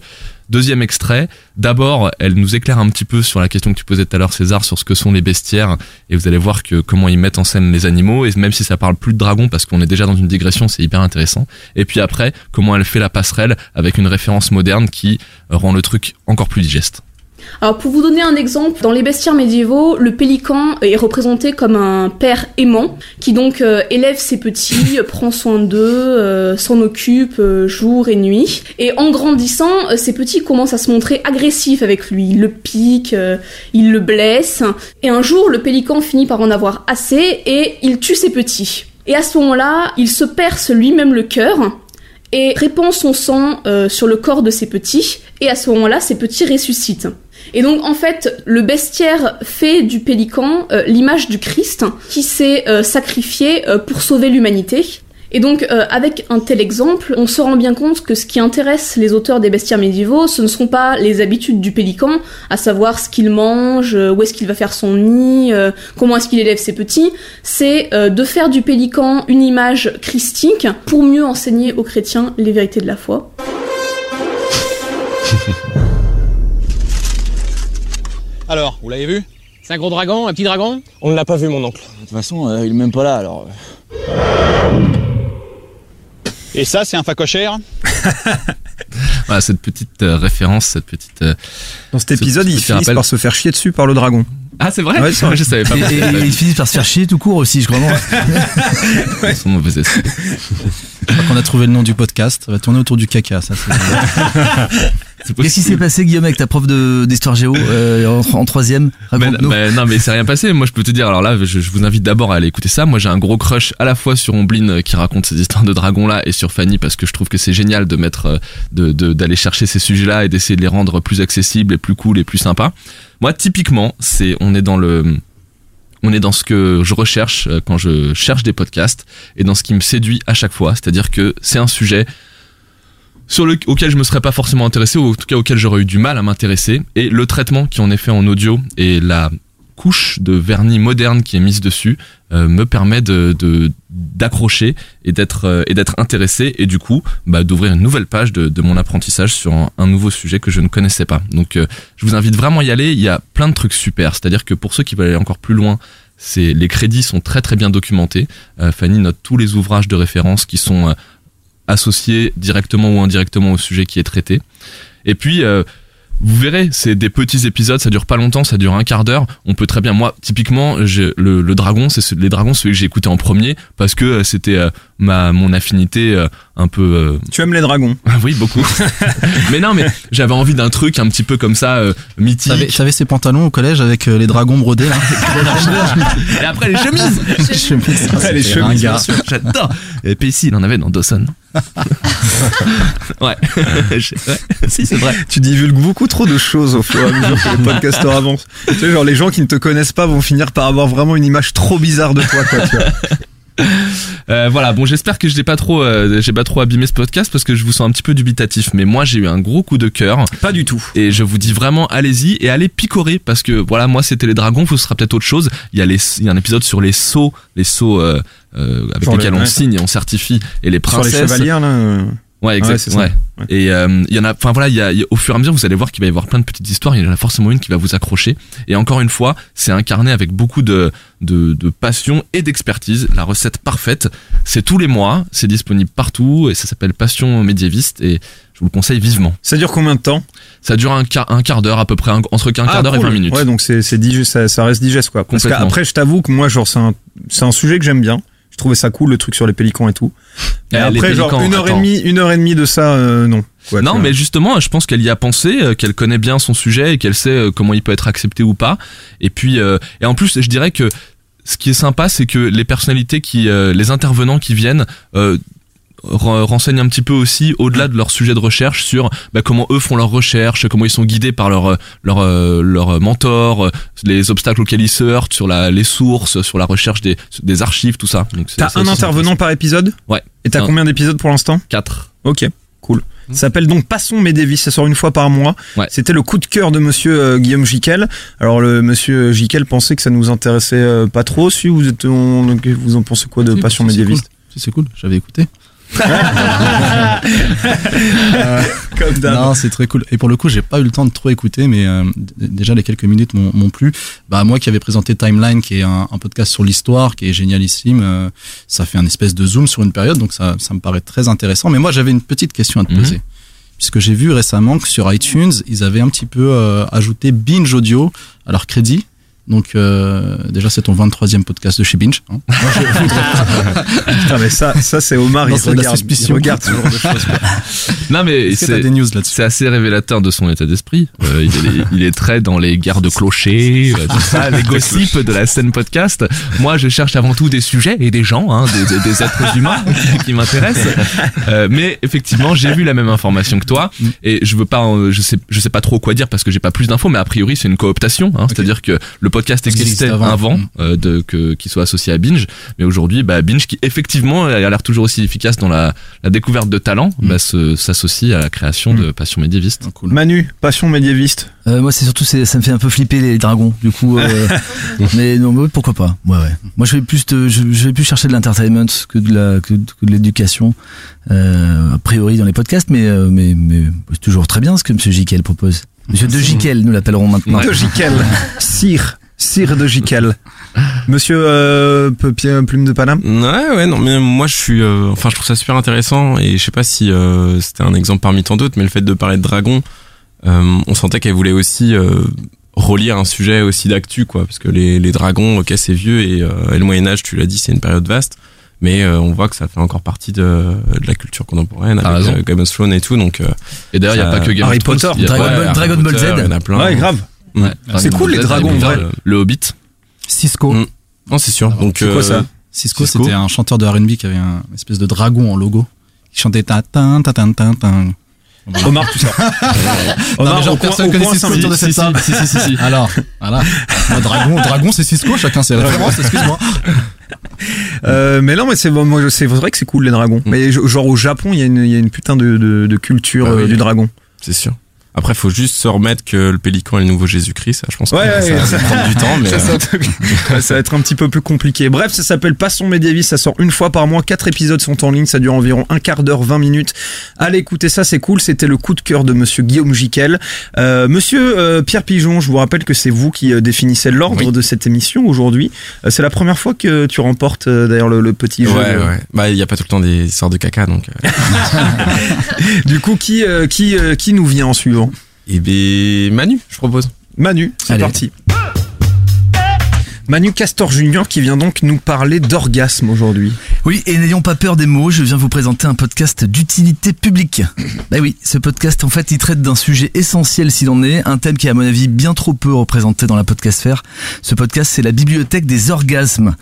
Deuxième extrait, d'abord, elle nous éclaire un petit peu sur la question que tu posais tout à l'heure, César, sur ce que sont les bestiaires, et vous allez voir que comment ils mettent en scène les animaux, et même si ça parle plus de dragons, parce qu'on est déjà dans une digression, c'est hyper intéressant. Et puis après, comment elle fait la passerelle avec une référence moderne qui rend le truc encore plus digeste. Alors pour vous donner un exemple, dans les bestiaires médiévaux, le pélican est représenté comme un père aimant qui donc euh, élève ses petits, euh, prend soin d'eux, euh, s'en occupe jour et nuit. Et en grandissant, ces petits commencent à se montrer agressifs avec lui. Il le pique, il le blesse. Et un jour, le pélican finit par en avoir assez et il tue ses petits. Et à ce moment-là, il se perce lui-même le cœur et répand son sang sur le corps de ses petits, et à ce moment-là, ces petits ressuscitent. Et donc, en fait, le bestiaire fait du pélican euh, l'image du Christ qui s'est euh, sacrifié euh, pour sauver l'humanité. Et donc, avec un tel exemple, on se rend bien compte que ce qui intéresse les auteurs des bestiaires médiévaux, ce ne sont pas les habitudes du pélican, à savoir ce qu'il mange, où est-ce qu'il va faire son nid, comment est-ce qu'il élève ses petits, c'est de faire du pélican une image christique pour mieux enseigner aux chrétiens les vérités de la foi. Alors, vous l'avez vu C'est un gros dragon, un petit dragon On ne l'a pas vu, mon oncle. De toute façon, euh, il est même pas là, alors. Et ça, c'est un facochère Voilà, cette petite euh, référence, cette petite... euh, Dans cet Ce épisode, petit finissent rappel. par se faire chier dessus par le dragon. Ah, c'est vrai Ouais, c'est vrai. Je savais pas. Et, et ils finissent par se faire chier tout court aussi, je crois. sont mauvais. Qu'on a trouvé le nom du podcast. Ça va tourner autour du caca, ça. Qu'est-ce qui s'est passé, Guillaume, avec ta prof d'histoire géo euh, en, en troisième? Raconte-nous. ben, non mais c'est rien passé. Moi je peux te dire alors là je, je vous invite d'abord à aller écouter ça. Moi j'ai un gros crush à la fois sur Omblin euh, qui raconte ces histoires de dragons là et sur Fanny parce que je trouve que c'est génial de mettre euh, de de- d'aller chercher ces sujets là et d'essayer de les rendre plus accessibles et plus cool et plus sympas. Moi typiquement c'est on est dans le on est dans ce que je recherche euh, quand je cherche des podcasts et dans ce qui me séduit à chaque fois, c'est-à-dire que c'est un sujet sur le, auquel je me serais pas forcément intéressé ou en tout cas auquel j'aurais eu du mal à m'intéresser et le traitement qui en est fait en audio et la couche de vernis moderne qui est mise dessus euh, me permet de d'accrocher et d'être euh, et d'être intéressé et du coup bah, d'ouvrir une nouvelle page de, mon apprentissage sur un, nouveau sujet que je ne connaissais pas. Donc euh, je vous invite vraiment à y aller. Il y a plein de trucs super. C'est à dire que pour ceux qui veulent aller encore plus loin c'est les crédits sont très très bien documentés. Fanny note tous les ouvrages de référence qui sont associés directement ou indirectement au sujet qui est traité. Et puis vous verrez, c'est des petits épisodes, ça dure pas longtemps, ça dure un quart d'heure. On peut très bien, moi, typiquement, le, le dragon, c'est ce- les dragons, celui que j'ai écouté en premier, parce que euh, c'était euh, ma mon affinité euh, un peu. euh, Tu aimes les dragons oui, beaucoup. mais non, mais j'avais envie d'un truc un petit peu comme ça, euh, mythique. T'avais ces pantalons au collège avec euh, les dragons brodés, là. Et après les chemises. Chemises. Les chemises, bien sûr. J'adore. Et PC, il en avait dans Dawson. ouais. Si, c'est vrai. Tu divulgues beaucoup trop de choses au fur et à mesure que les podcasteurs avancent. Tu sais, genre les gens qui ne te connaissent pas vont finir par avoir vraiment une image trop bizarre de toi, quoi. Tu vois. Euh, voilà, bon, j'espère que je n'ai pas trop, euh, j'ai pas trop abîmé ce podcast parce que je vous sens un petit peu dubitatif. Mais moi, j'ai eu un gros coup de cœur Pas du tout. et je vous dis vraiment, allez-y et allez picorer parce que voilà, moi, c'était les dragons, ce sera peut-être autre chose. Il y a les, il y a un épisode sur les sceaux, les sceaux euh, avec lesquels les- on ouais. signe et on certifie et les Sur les princesses. là. Ouais, exact. Ouais, ouais. Et euh, il y en a, enfin voilà, il y a, y a- au fur et à mesure, vous allez voir qu'il va y avoir plein de petites histoires. Il y en a forcément une qui va vous accrocher. Et encore une fois, c'est incarné avec beaucoup de, de, de passion et d'expertise. La recette parfaite, c'est tous les mois, c'est disponible partout et ça s'appelle Passion médiéviste et je vous le conseille vivement. Ça dure combien de temps? Ça dure un quart, un quart d'heure à peu près, un- entre un quart Ah, d'heure et cool. 20 minutes. Ouais, donc c'est c'est ça, ça reste digeste quoi. Parce qu'après, je t'avoue que moi, genre, c'est un c'est un sujet que j'aime bien. Je trouvais ça cool le truc sur les pélicans et tout. Et Eh, après genre une heure et demie, une heure et demie de ça, euh, non. Ouais, non, mais justement, je pense qu'elle y a pensé, euh, qu'elle connaît bien son sujet et qu'elle sait euh, comment il peut être accepté ou pas. Et puis, euh, et en plus, je dirais que ce qui est sympa, c'est que les personnalités qui, euh, les intervenants qui viennent. Re- renseignent un petit peu aussi au-delà de leur sujet de recherche sur bah, comment eux font leurs recherches, comment ils sont guidés par leur leur leur mentor, les obstacles auxquels ils se heurtent, sur la les sources, sur la recherche des des archives, tout ça. Donc c'est- T'as un intervenant par épisode Ouais. Et t'as combien d'épisodes pour l'instant? Quatre. Ok, cool. Ça s'appelle donc Passons mes ça sort une fois par mois. Ouais. C'était le coup de cœur de monsieur euh, Guillaume Jiquel. Alors le monsieur Jiquel pensait que ça nous intéressait euh, pas trop. Si vous êtes on- vous en pensez quoi de Si, Passion c'est médiéviste cool. C'est cool, j'avais écouté. Comme d'hab. Non, c'est très cool. Et pour le coup, j'ai pas eu le temps de trop écouter, mais euh, déjà les quelques minutes m'ont m'ont plu. Bah moi qui avais présenté Timeline, qui est un, un podcast sur l'histoire, qui est génialissime, euh, ça fait un espèce de zoom sur une période, donc ça, ça me paraît très intéressant. Mais moi, j'avais une petite question à te Mhm. poser. Puisque j'ai vu récemment que sur iTunes, ils avaient un petit peu euh, ajouté Binge Audio à leur crédit. Donc euh, déjà c'est ton 23e podcast de chez Binge. hein. Putain, mais ça, ça c'est Omar, Non, il regarde, il suspicion. regarde ce genre de choses. Non mais c'est des news là-dessus c'est assez révélateur de son état d'esprit. Euh, il, est, il est très dans les guerres de clochers, euh, tout ça, les gossips de la scène podcast. Moi, je cherche avant tout des sujets et des gens, hein, des, êtres humains qui m'intéressent. Euh, mais effectivement, j'ai vu la même information que toi et je veux pas, je sais, je sais pas trop quoi dire parce que j'ai pas plus d'infos. Mais a priori, c'est une cooptation. Hein, C'est-à-dire que le podcast qu'il existait existe avant. avant, Mm. euh, de que qui soit associé à Binge, mais aujourd'hui, bah, Binge qui effectivement a l'air toujours aussi efficace dans la, la découverte de talents, Mm. bah, se- s'associe à la création de Passion médiéviste. Ah, cool. Manu, Passion médiéviste. Euh, moi, c'est surtout, c'est- ça me fait un peu flipper les dragons. Du coup, euh, mais non, mais pourquoi pas Ouais, ouais. Moi, je vais plus, te- je, je vais plus chercher de l'entertainment que de la, que, de- que de l'éducation. Euh, a priori dans les podcasts, mais, euh, mais, mais c'est toujours très bien ce que Monsieur Jiquel propose. Monsieur De Jiquel, nous l'appellerons maintenant. De Jiquel. Cire. Cire de Jiquel. Monsieur euh, Papier Plume de Paname Ouais, ouais, non, mais moi je suis, euh, enfin, je trouve ça super intéressant et je sais pas si euh, c'était un exemple parmi tant d'autres, mais le fait de parler de dragon, euh, on sentait qu'elle voulait aussi euh, relire un sujet aussi d'actu, quoi, parce que les, les dragons, ok, c'est vieux et, euh, et le Moyen Âge, tu l'as dit, c'est une période vaste, mais euh, on voit que ça fait encore partie de, de la culture contemporaine avec euh, Game of Thrones et tout, donc euh, Et d'ailleurs, il n'y a pas que Game Harry of Thrones, Potter, il y a- Dragon Ball- Harry Dragon Ball Potter, Z. il y en a plein. Ouais, grave. Ouais, C'est cool, les dragons, vrai. Le Hobbit. Cisco. Mm. Non, c'est sûr. Donc, C'est quoi euh, ça Cisco, Cisco. c'était un chanteur de R&B qui avait un une espèce de dragon en logo. Il chantait ta ta ta ta ta ta. Voilà. Omar, tu sors. Omar, mais genre, au personne coin, un autour de cette table. Si, si, si, si. Alors, voilà. Moi, dragon, dragon, c'est Cisco, chacun ses références, excuse-moi. Euh, mais non, mais c'est moi, c'est vrai que c'est cool les dragons. Mm. Mais genre au Japon, il y a une, il y a une putain de, de, de culture Bah oui. euh, du dragon. c'est sûr. Après, faut juste se remettre que le pélican est le nouveau Jésus-Christ. Ça, je pense que Ouais, ça ouais, va ça- prendre du temps, mais Ça, euh, ça va être un petit peu plus compliqué. Bref, ça s'appelle Passons médiéviste. Ça sort une fois par mois. Quatre épisodes sont en ligne. Ça dure environ un quart d'heure, 20 minutes. Allez écoutez ça, c'est cool. C'était le coup de cœur de Monsieur Guillaume Jiquel. Euh, Monsieur euh, Pierre Pigeon, je vous rappelle que c'est vous qui euh, définissez l'ordre Oui. de cette émission aujourd'hui. C'est la première fois que tu remportes d'ailleurs le, le petit jeu. ouais, ouais. Bah, il y a pas tout le temps des histoires de caca, donc. Du coup, qui qui qui nous vient en suivant? Et ben Manu, je propose. Manu, c'est parti. Manu Castor Junior qui vient donc nous parler d'orgasme aujourd'hui. Oui, et n'ayons pas peur des mots, je viens vous présenter un podcast d'utilité publique. Bah oui, ce podcast, en fait, il traite d'un sujet essentiel s'il en est, un thème qui est à mon avis bien trop peu représenté dans la podcastphère. Ce podcast, c'est la bibliothèque des orgasmes.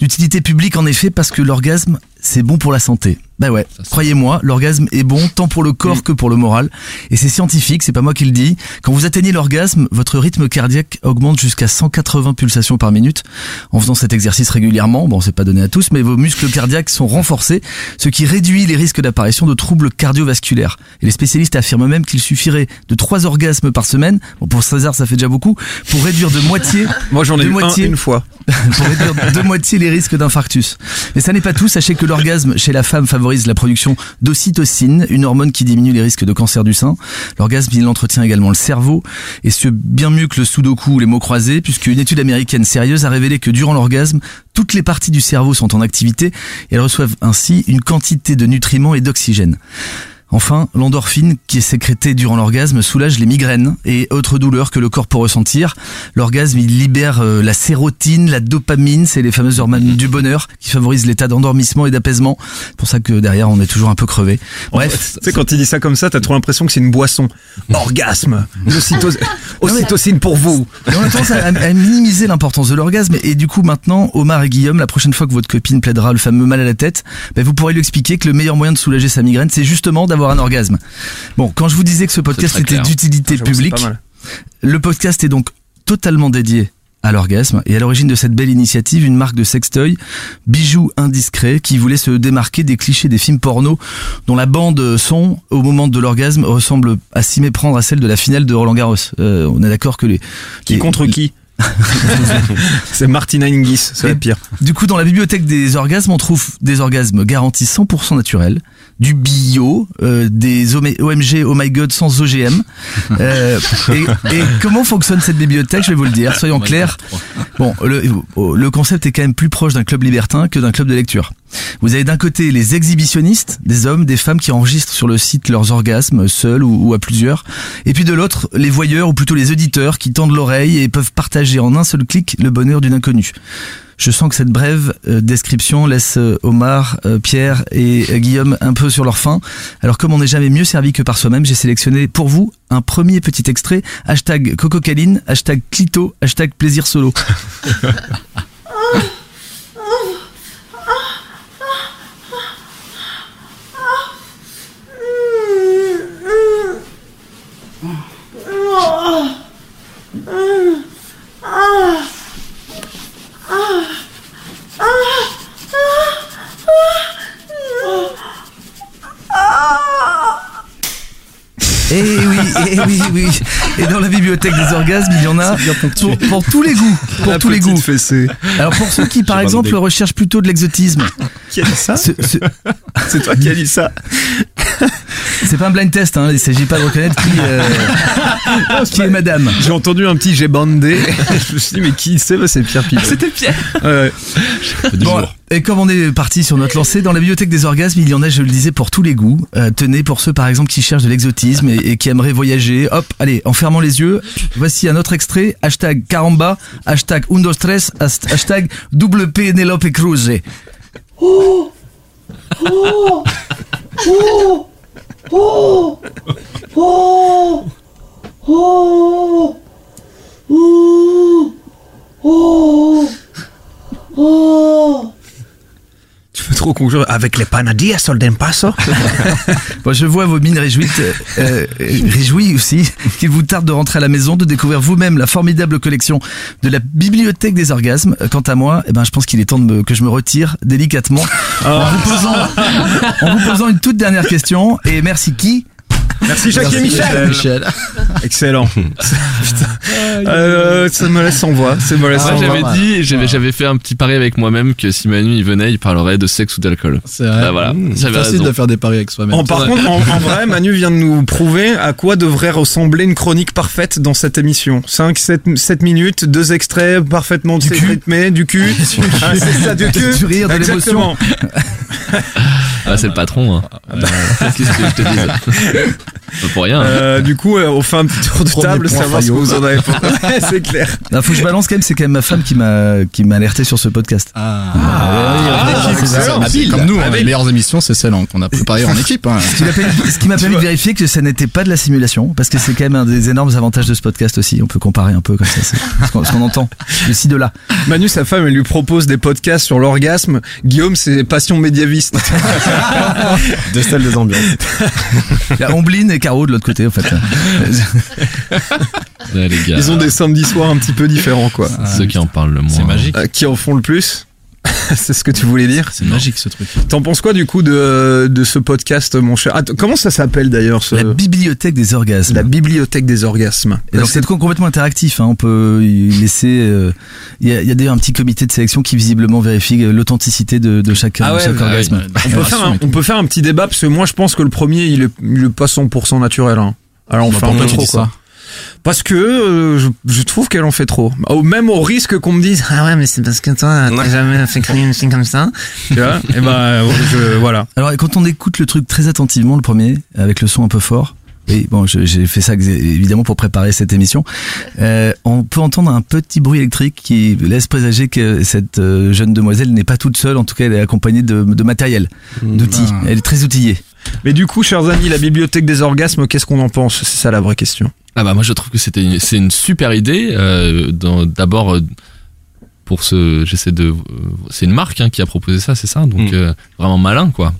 D'utilité publique, en effet, parce que l'orgasme, c'est bon pour la santé. Bah ouais, croyez-moi, l'orgasme est bon tant pour le corps que pour le moral. Et c'est scientifique, c'est pas moi qui le dis. Quand vous atteignez l'orgasme, votre rythme cardiaque augmente jusqu'à 180 pulsations par minute. En faisant cet exercice régulièrement, bon c'est pas donné à tous, mais vos muscles cardiaques sont renforcés, ce qui réduit les risques d'apparition de troubles cardiovasculaires. Et les spécialistes affirment même qu'il suffirait de trois orgasmes par semaine, bon pour César ça fait déjà beaucoup, pour réduire de moitié Moi j'en ai De eu moitié. un une fois. pour réduire de moitié les risques d'infarctus. Mais ça n'est pas tout, sachez que l'orgasme chez la femme la production d'ocytocine, une hormone qui diminue les risques de cancer du sein. L'orgasme, il entretient également le cerveau, et ce bien mieux que le sudoku ou les mots croisés, puisqu'une étude américaine sérieuse a révélé que durant l'orgasme, toutes les parties du cerveau sont en activité, et elles reçoivent ainsi une quantité de nutriments et d'oxygène. Enfin, l'endorphine qui est sécrétée durant l'orgasme soulage les migraines et autres douleurs que le corps peut ressentir. L'orgasme, il libère euh, la sérotine, la dopamine, c'est les fameuses hormones du bonheur qui favorisent l'état d'endormissement et d'apaisement. C'est pour ça que derrière, on est toujours un peu crevé. Bref, Tu sais, quand il dit ça comme ça, t'as trop l'impression que c'est une boisson. Orgasme. Ocytocine pour vous. Et on a tendance à, à minimiser l'importance de l'orgasme. Et du coup, maintenant, Omar et Guillaume, la prochaine fois que votre copine plaidera le fameux mal à la tête, ben, vous pourrez lui expliquer que le meilleur moyen de soulager sa migraine, c'est justement d'avoir un orgasme. Bon, quand je vous disais que ce podcast était clair. d'utilité c'est publique, le podcast est donc totalement dédié à l'orgasme et à l'origine de cette belle initiative, une marque de sextoy, Bijoux Indiscret, qui voulait se démarquer des clichés des films porno dont la bande son, au moment de l'orgasme, ressemble à s'y méprendre à celle de la finale de Roland Garros. Euh, on est d'accord que les... Qui les- contre qui C'est Martina Hingis, c'est la pire. Du coup, dans la bibliothèque des orgasmes, on trouve des orgasmes garantis 100% naturels, du bio, euh, des OM- OMG Oh My God sans OGM. Euh, et, et comment fonctionne cette bibliothèque Je vais vous le dire, soyons clairs. Bon, le, le concept est quand même plus proche d'un club libertin que d'un club de lecture. Vous avez d'un côté les exhibitionnistes, des hommes, des femmes qui enregistrent sur le site leurs orgasmes, seuls ou, ou à plusieurs. Et puis de l'autre, les voyeurs ou plutôt les auditeurs qui tendent l'oreille et peuvent partager en un seul clic le bonheur d'une inconnue. Je sens que cette brève euh, description laisse euh, Omar, euh, Pierre et Guillaume un peu sur leur faim. Alors comme on n'est jamais mieux servi que par soi-même, j'ai sélectionné pour vous un premier petit extrait. Hashtag cococaline, hashtag clito, hashtag plaisir solo. Eh oui, eh oui. Et dans la bibliothèque des orgasmes, il y en a pour, pour tous les goûts. Pour La tous les petite goût. fessée. Alors pour ceux qui, par exemple, recherchent plutôt de l'exotisme, Qui a dit ça ce- ce- C'est toi qui as dit ça. c'est pas un blind test, hein, il s'agit pas de reconnaître qui, euh, qui est madame. J'ai entendu un petit j'ai bandé. Je me suis dit, mais qui c'est Bah, C'est Pierre Pitot. C'était Pierre. Ouais. Bon, et comme on est parti sur notre lancée, dans la bibliothèque des orgasmes, il y en a, je le disais, pour tous les goûts. Euh, tenez, pour ceux par exemple qui cherchent de l'exotisme et, et qui aimeraient voyager, hop, allez, en fermant les yeux, voici un autre extrait, hashtag caramba, hashtag undo stress, hashtag double Penelope Cruz. Tu veux trop conclure avec les panadillas sol del paso? Bon, je vois vos mines réjouies, euh, euh, réjouies aussi, qu'il vous tarde de rentrer à la maison, de découvrir vous-même la formidable collection de la bibliothèque des orgasmes. Quant à moi, eh ben, je pense qu'il est temps de me- que je me retire délicatement en, vous posant, en vous posant une toute dernière question. Et merci qui Merci Jacques et Michel. Michel. Excellent. Putain. Euh, ça me laisse sans voix. Ça me laisse Moi sans voix. j'avais dit, j'avais j'avais fait un petit pari avec moi-même que si Manu il venait, il parlerait de sexe ou d'alcool. C'est vrai. Bah voilà, C'est j'avais facile raison. de faire des paris avec soi-même. En, par Ouais. contre, en, en vrai, Manu vient de nous prouver à quoi devrait ressembler une chronique parfaite dans cette émission. 5, 7, 7 minutes, deux extraits parfaitement Du cul. rythmés, du cul. Ah, c'est ça, du cul. Du rire, de Exactement. Ah, c'est le patron. Hein. Qu'est-ce que je te Pas pour rien. hein. Euh, du coup, euh, on fait un petit tour de Premier table, point savoir ce que Fayot. vous en avez pensé. Ouais, c'est clair. Il faut que je balance quand même, c'est quand même ma femme qui m'a qui m'a alerté sur ce podcast. Ah, Ah, c'est ça. excellent. Ah, Comme nous, hein, Avec- les meilleures émissions, c'est celles qu'on a préparées en équipe. hein. Ce qui m'a permis- ce qui m'a permis de vérifier que ça n'était pas de la simulation, parce que c'est quand même un des énormes avantages de ce podcast aussi. On peut comparer un peu comme ça, c'est ce qu'on ce qu'on entend de ci de là. Manu, sa femme, elle lui propose des podcasts sur l'orgasme. Guillaume, c'est passion médiéviste. Deux styles, deux ambiances. Il y a Omblin et Caro de l'autre côté, en fait. Ouais, les gars, Ils ont des samedis soirs un petit peu différents, quoi. ceux qui en parlent le moins. C'est magique. Euh, qui en font le plus C'est ce que tu voulais dire C'est magique ce truc. T'en penses quoi du coup de, de ce podcast, mon cher? Attends, Comment ça s'appelle d'ailleurs ce... La bibliothèque des orgasmes. La bibliothèque des orgasmes. Et donc c'est complètement interactif. Hein. On peut y laisser. euh, Il y a, il y a d'ailleurs un petit comité de sélection qui visiblement vérifie euh, l'authenticité de, de chaque, Ah de ouais, chaque bah orgasme. on, peut faire un, on peut faire un petit débat parce que moi je pense que le premier il est, il est pas 100% naturel. Hein. Alors on Bah, fait un peu trop quoi. ça Parce que euh, je, je trouve qu'elle en fait trop. Au, même au risque qu'on me dise ah ouais mais c'est parce que toi t'as Ouais. jamais fait une fille comme ça. Tu vois Et ben je voilà. Alors et quand on écoute le truc très attentivement, le premier, avec le son un peu fort, oui, bon, j'ai fait ça évidemment pour préparer cette émission. Euh, on peut entendre un petit bruit électrique qui laisse présager que cette euh, jeune demoiselle n'est pas toute seule. En tout cas, elle est accompagnée de, de matériel, d'outils. Ah. Elle est très outillée. Mais du coup, chers amis, la bibliothèque des orgasmes, qu'est-ce qu'on en pense? C'est ça la vraie question. Ah bah moi je trouve que c'était une- c'est une super idée. Euh, dans- D'abord euh, pour ce j'essaie de euh, c'est une marque hein, qui a proposé ça c'est ça? Donc Mm. vraiment malin quoi.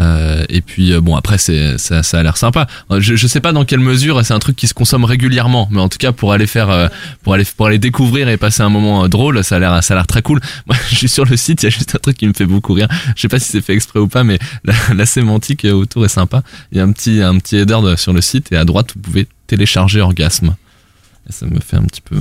Euh, et puis euh, bon après c'est ça, ça a l'air sympa. Euh, Je, je sais pas dans quelle mesure c'est un truc qui se consomme régulièrement mais en tout cas pour aller faire euh, pour aller pour aller découvrir et passer un moment drôle ça a l'air ça a l'air très cool. Moi je suis sur le site il y a juste un truc qui me fait beaucoup rire. Je sais pas si c'est fait exprès ou pas mais la, la sémantique autour est sympa. Il y a un petit un petit header de- sur le site et à droite vous pouvez télécharger Orgasme. Ça me fait un petit peu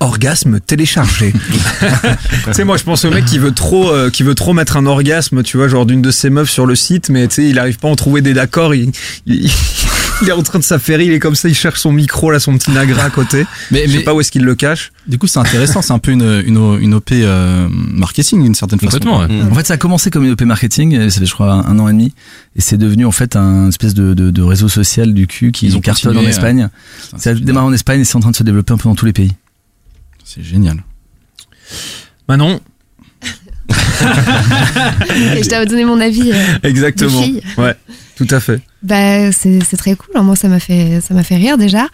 Orgasme téléchargé. tu sais, moi, je pense au mec qui veut trop, euh, qui veut trop mettre un orgasme, tu vois, genre d'une de ses meufs sur le site, mais tu sais, il arrive pas à en trouver des. Il, il, il est en train de s'affairer, il est comme ça, il cherche son micro là, son petit nagra à côté. Mais, Je sais mais pas où est-ce qu'il le cache. du coup, c'est intéressant. C'est un peu une, une, une OP euh, marketing d'une certaine façon. Complètement, ouais. En fait, ça a commencé comme une OP marketing, et ça fait je crois un, un an et demi, et c'est devenu en fait un espèce de, de, de réseau social du cul qui Ils ont cartonne en continué, Espagne. Ça a démarré en Espagne et c'est en train de se développer un peu dans tous les pays. C'est génial. Manon. Et je dois donner mon avis. euh, Exactement. Ouais, tout à fait. Bah, c'est très cool. Moi, ça m'a fait, ça m'a fait rire déjà.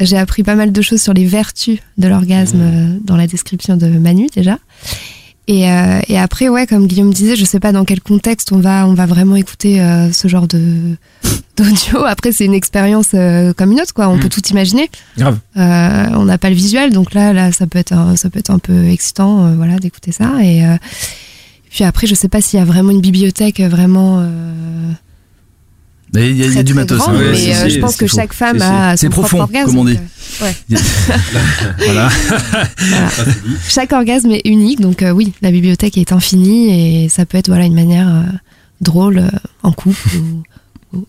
J'ai appris pas mal de choses sur les vertus de l'orgasme euh, dans la description de Manu déjà. Et, euh, et après, ouais, comme Guillaume disait, je sais pas dans quel contexte on va, on va vraiment écouter euh, ce genre de d'audio. Après, c'est une expérience euh, comme une autre, quoi. On Mm. peut tout imaginer. Grave. On n'a pas le visuel, donc là, là, ça peut être, un, ça peut être un peu excitant, voilà, d'écouter ça. Et puis après, je sais pas s'il y a vraiment une bibliothèque euh, vraiment. euh, Mais il y a, y du matos. grande, hein. Mais euh, je pense que chaque femme a son propre profond, orgasme, comme on dit. euh, ouais. Voilà. Voilà. Chaque orgasme est unique, donc euh, oui, la bibliothèque est infinie et ça peut être voilà une manière drôle en couple ou, ou-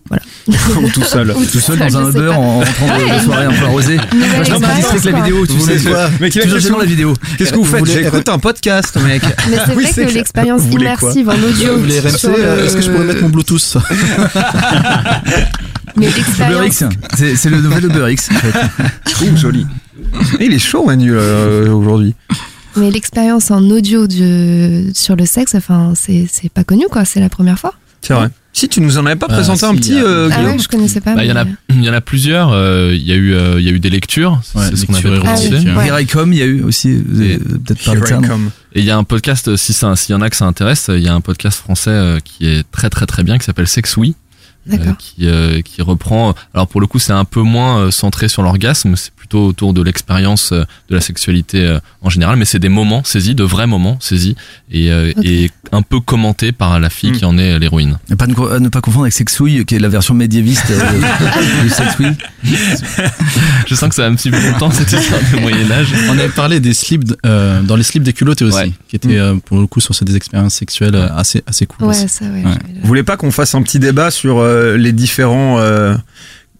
voilà. Ou tout seul. Ou Tout seul dans un Uber en rentrant de, Ouais. de soirée un peu arrosée. Moi, je expérience, avec la vidéo, tu Vous sais. quoi Mais Toujours gênant la vidéo. Qu'est-ce que vous faites J'écoute un podcast, mec. Mais c'est Oui, vrai c'est que l'expérience immersive en audio. Vous RMC sur le- euh, Est-ce que je pourrais mettre mon Bluetooth Mais l'expérience. C'est c'est le nouvel Uber X. En fait. Ouh, joli. Il est chaud, Manu, euh, aujourd'hui. Mais l'expérience en audio sur le sexe, enfin, c'est c'est pas connu, quoi. C'est la première fois. C'est vrai. Si tu nous en avais pas Ah, présenté un petit, il y a- euh, Ah ouais, je connaissais pas. Bah, il y en a mais- il y en a plusieurs. euh, Il y a eu euh, il y a eu des lectures. Ouais, c'est ce qu'on avait. Ah oui. Ouais. Here I Come, il y a eu aussi, vous avez Et- peut-être parlé de. Et il y a un podcast, euh, si ça, s'il y en a que ça intéresse, il y a un podcast français euh, qui est très très très bien qui s'appelle Sex Oui, euh, D'accord. qui euh, qui reprend. Alors pour le coup, c'est un peu moins euh, centré sur l'orgasme, c'est plutôt autour de l'expérience euh, de la sexualité euh, en général, mais c'est des moments saisis, de vrais moments saisis et euh, et un peu commentés par la fille Mm. qui en est l'héroïne. Et pas ne, ne pas confondre avec Sexouille, qui est la version médiéviste du Sexouille. Je sens que ça va me suivre longtemps cette histoire du Moyen Âge. On avait parlé des slips, euh, dans les slips des culottés aussi, Ouais. qui étaient euh, pour le coup sur des expériences sexuelles assez assez cool. Ouais, aussi. ça, ouais. Ouais. j'avais- Vous voulez pas qu'on fasse un petit débat sur euh, les différents.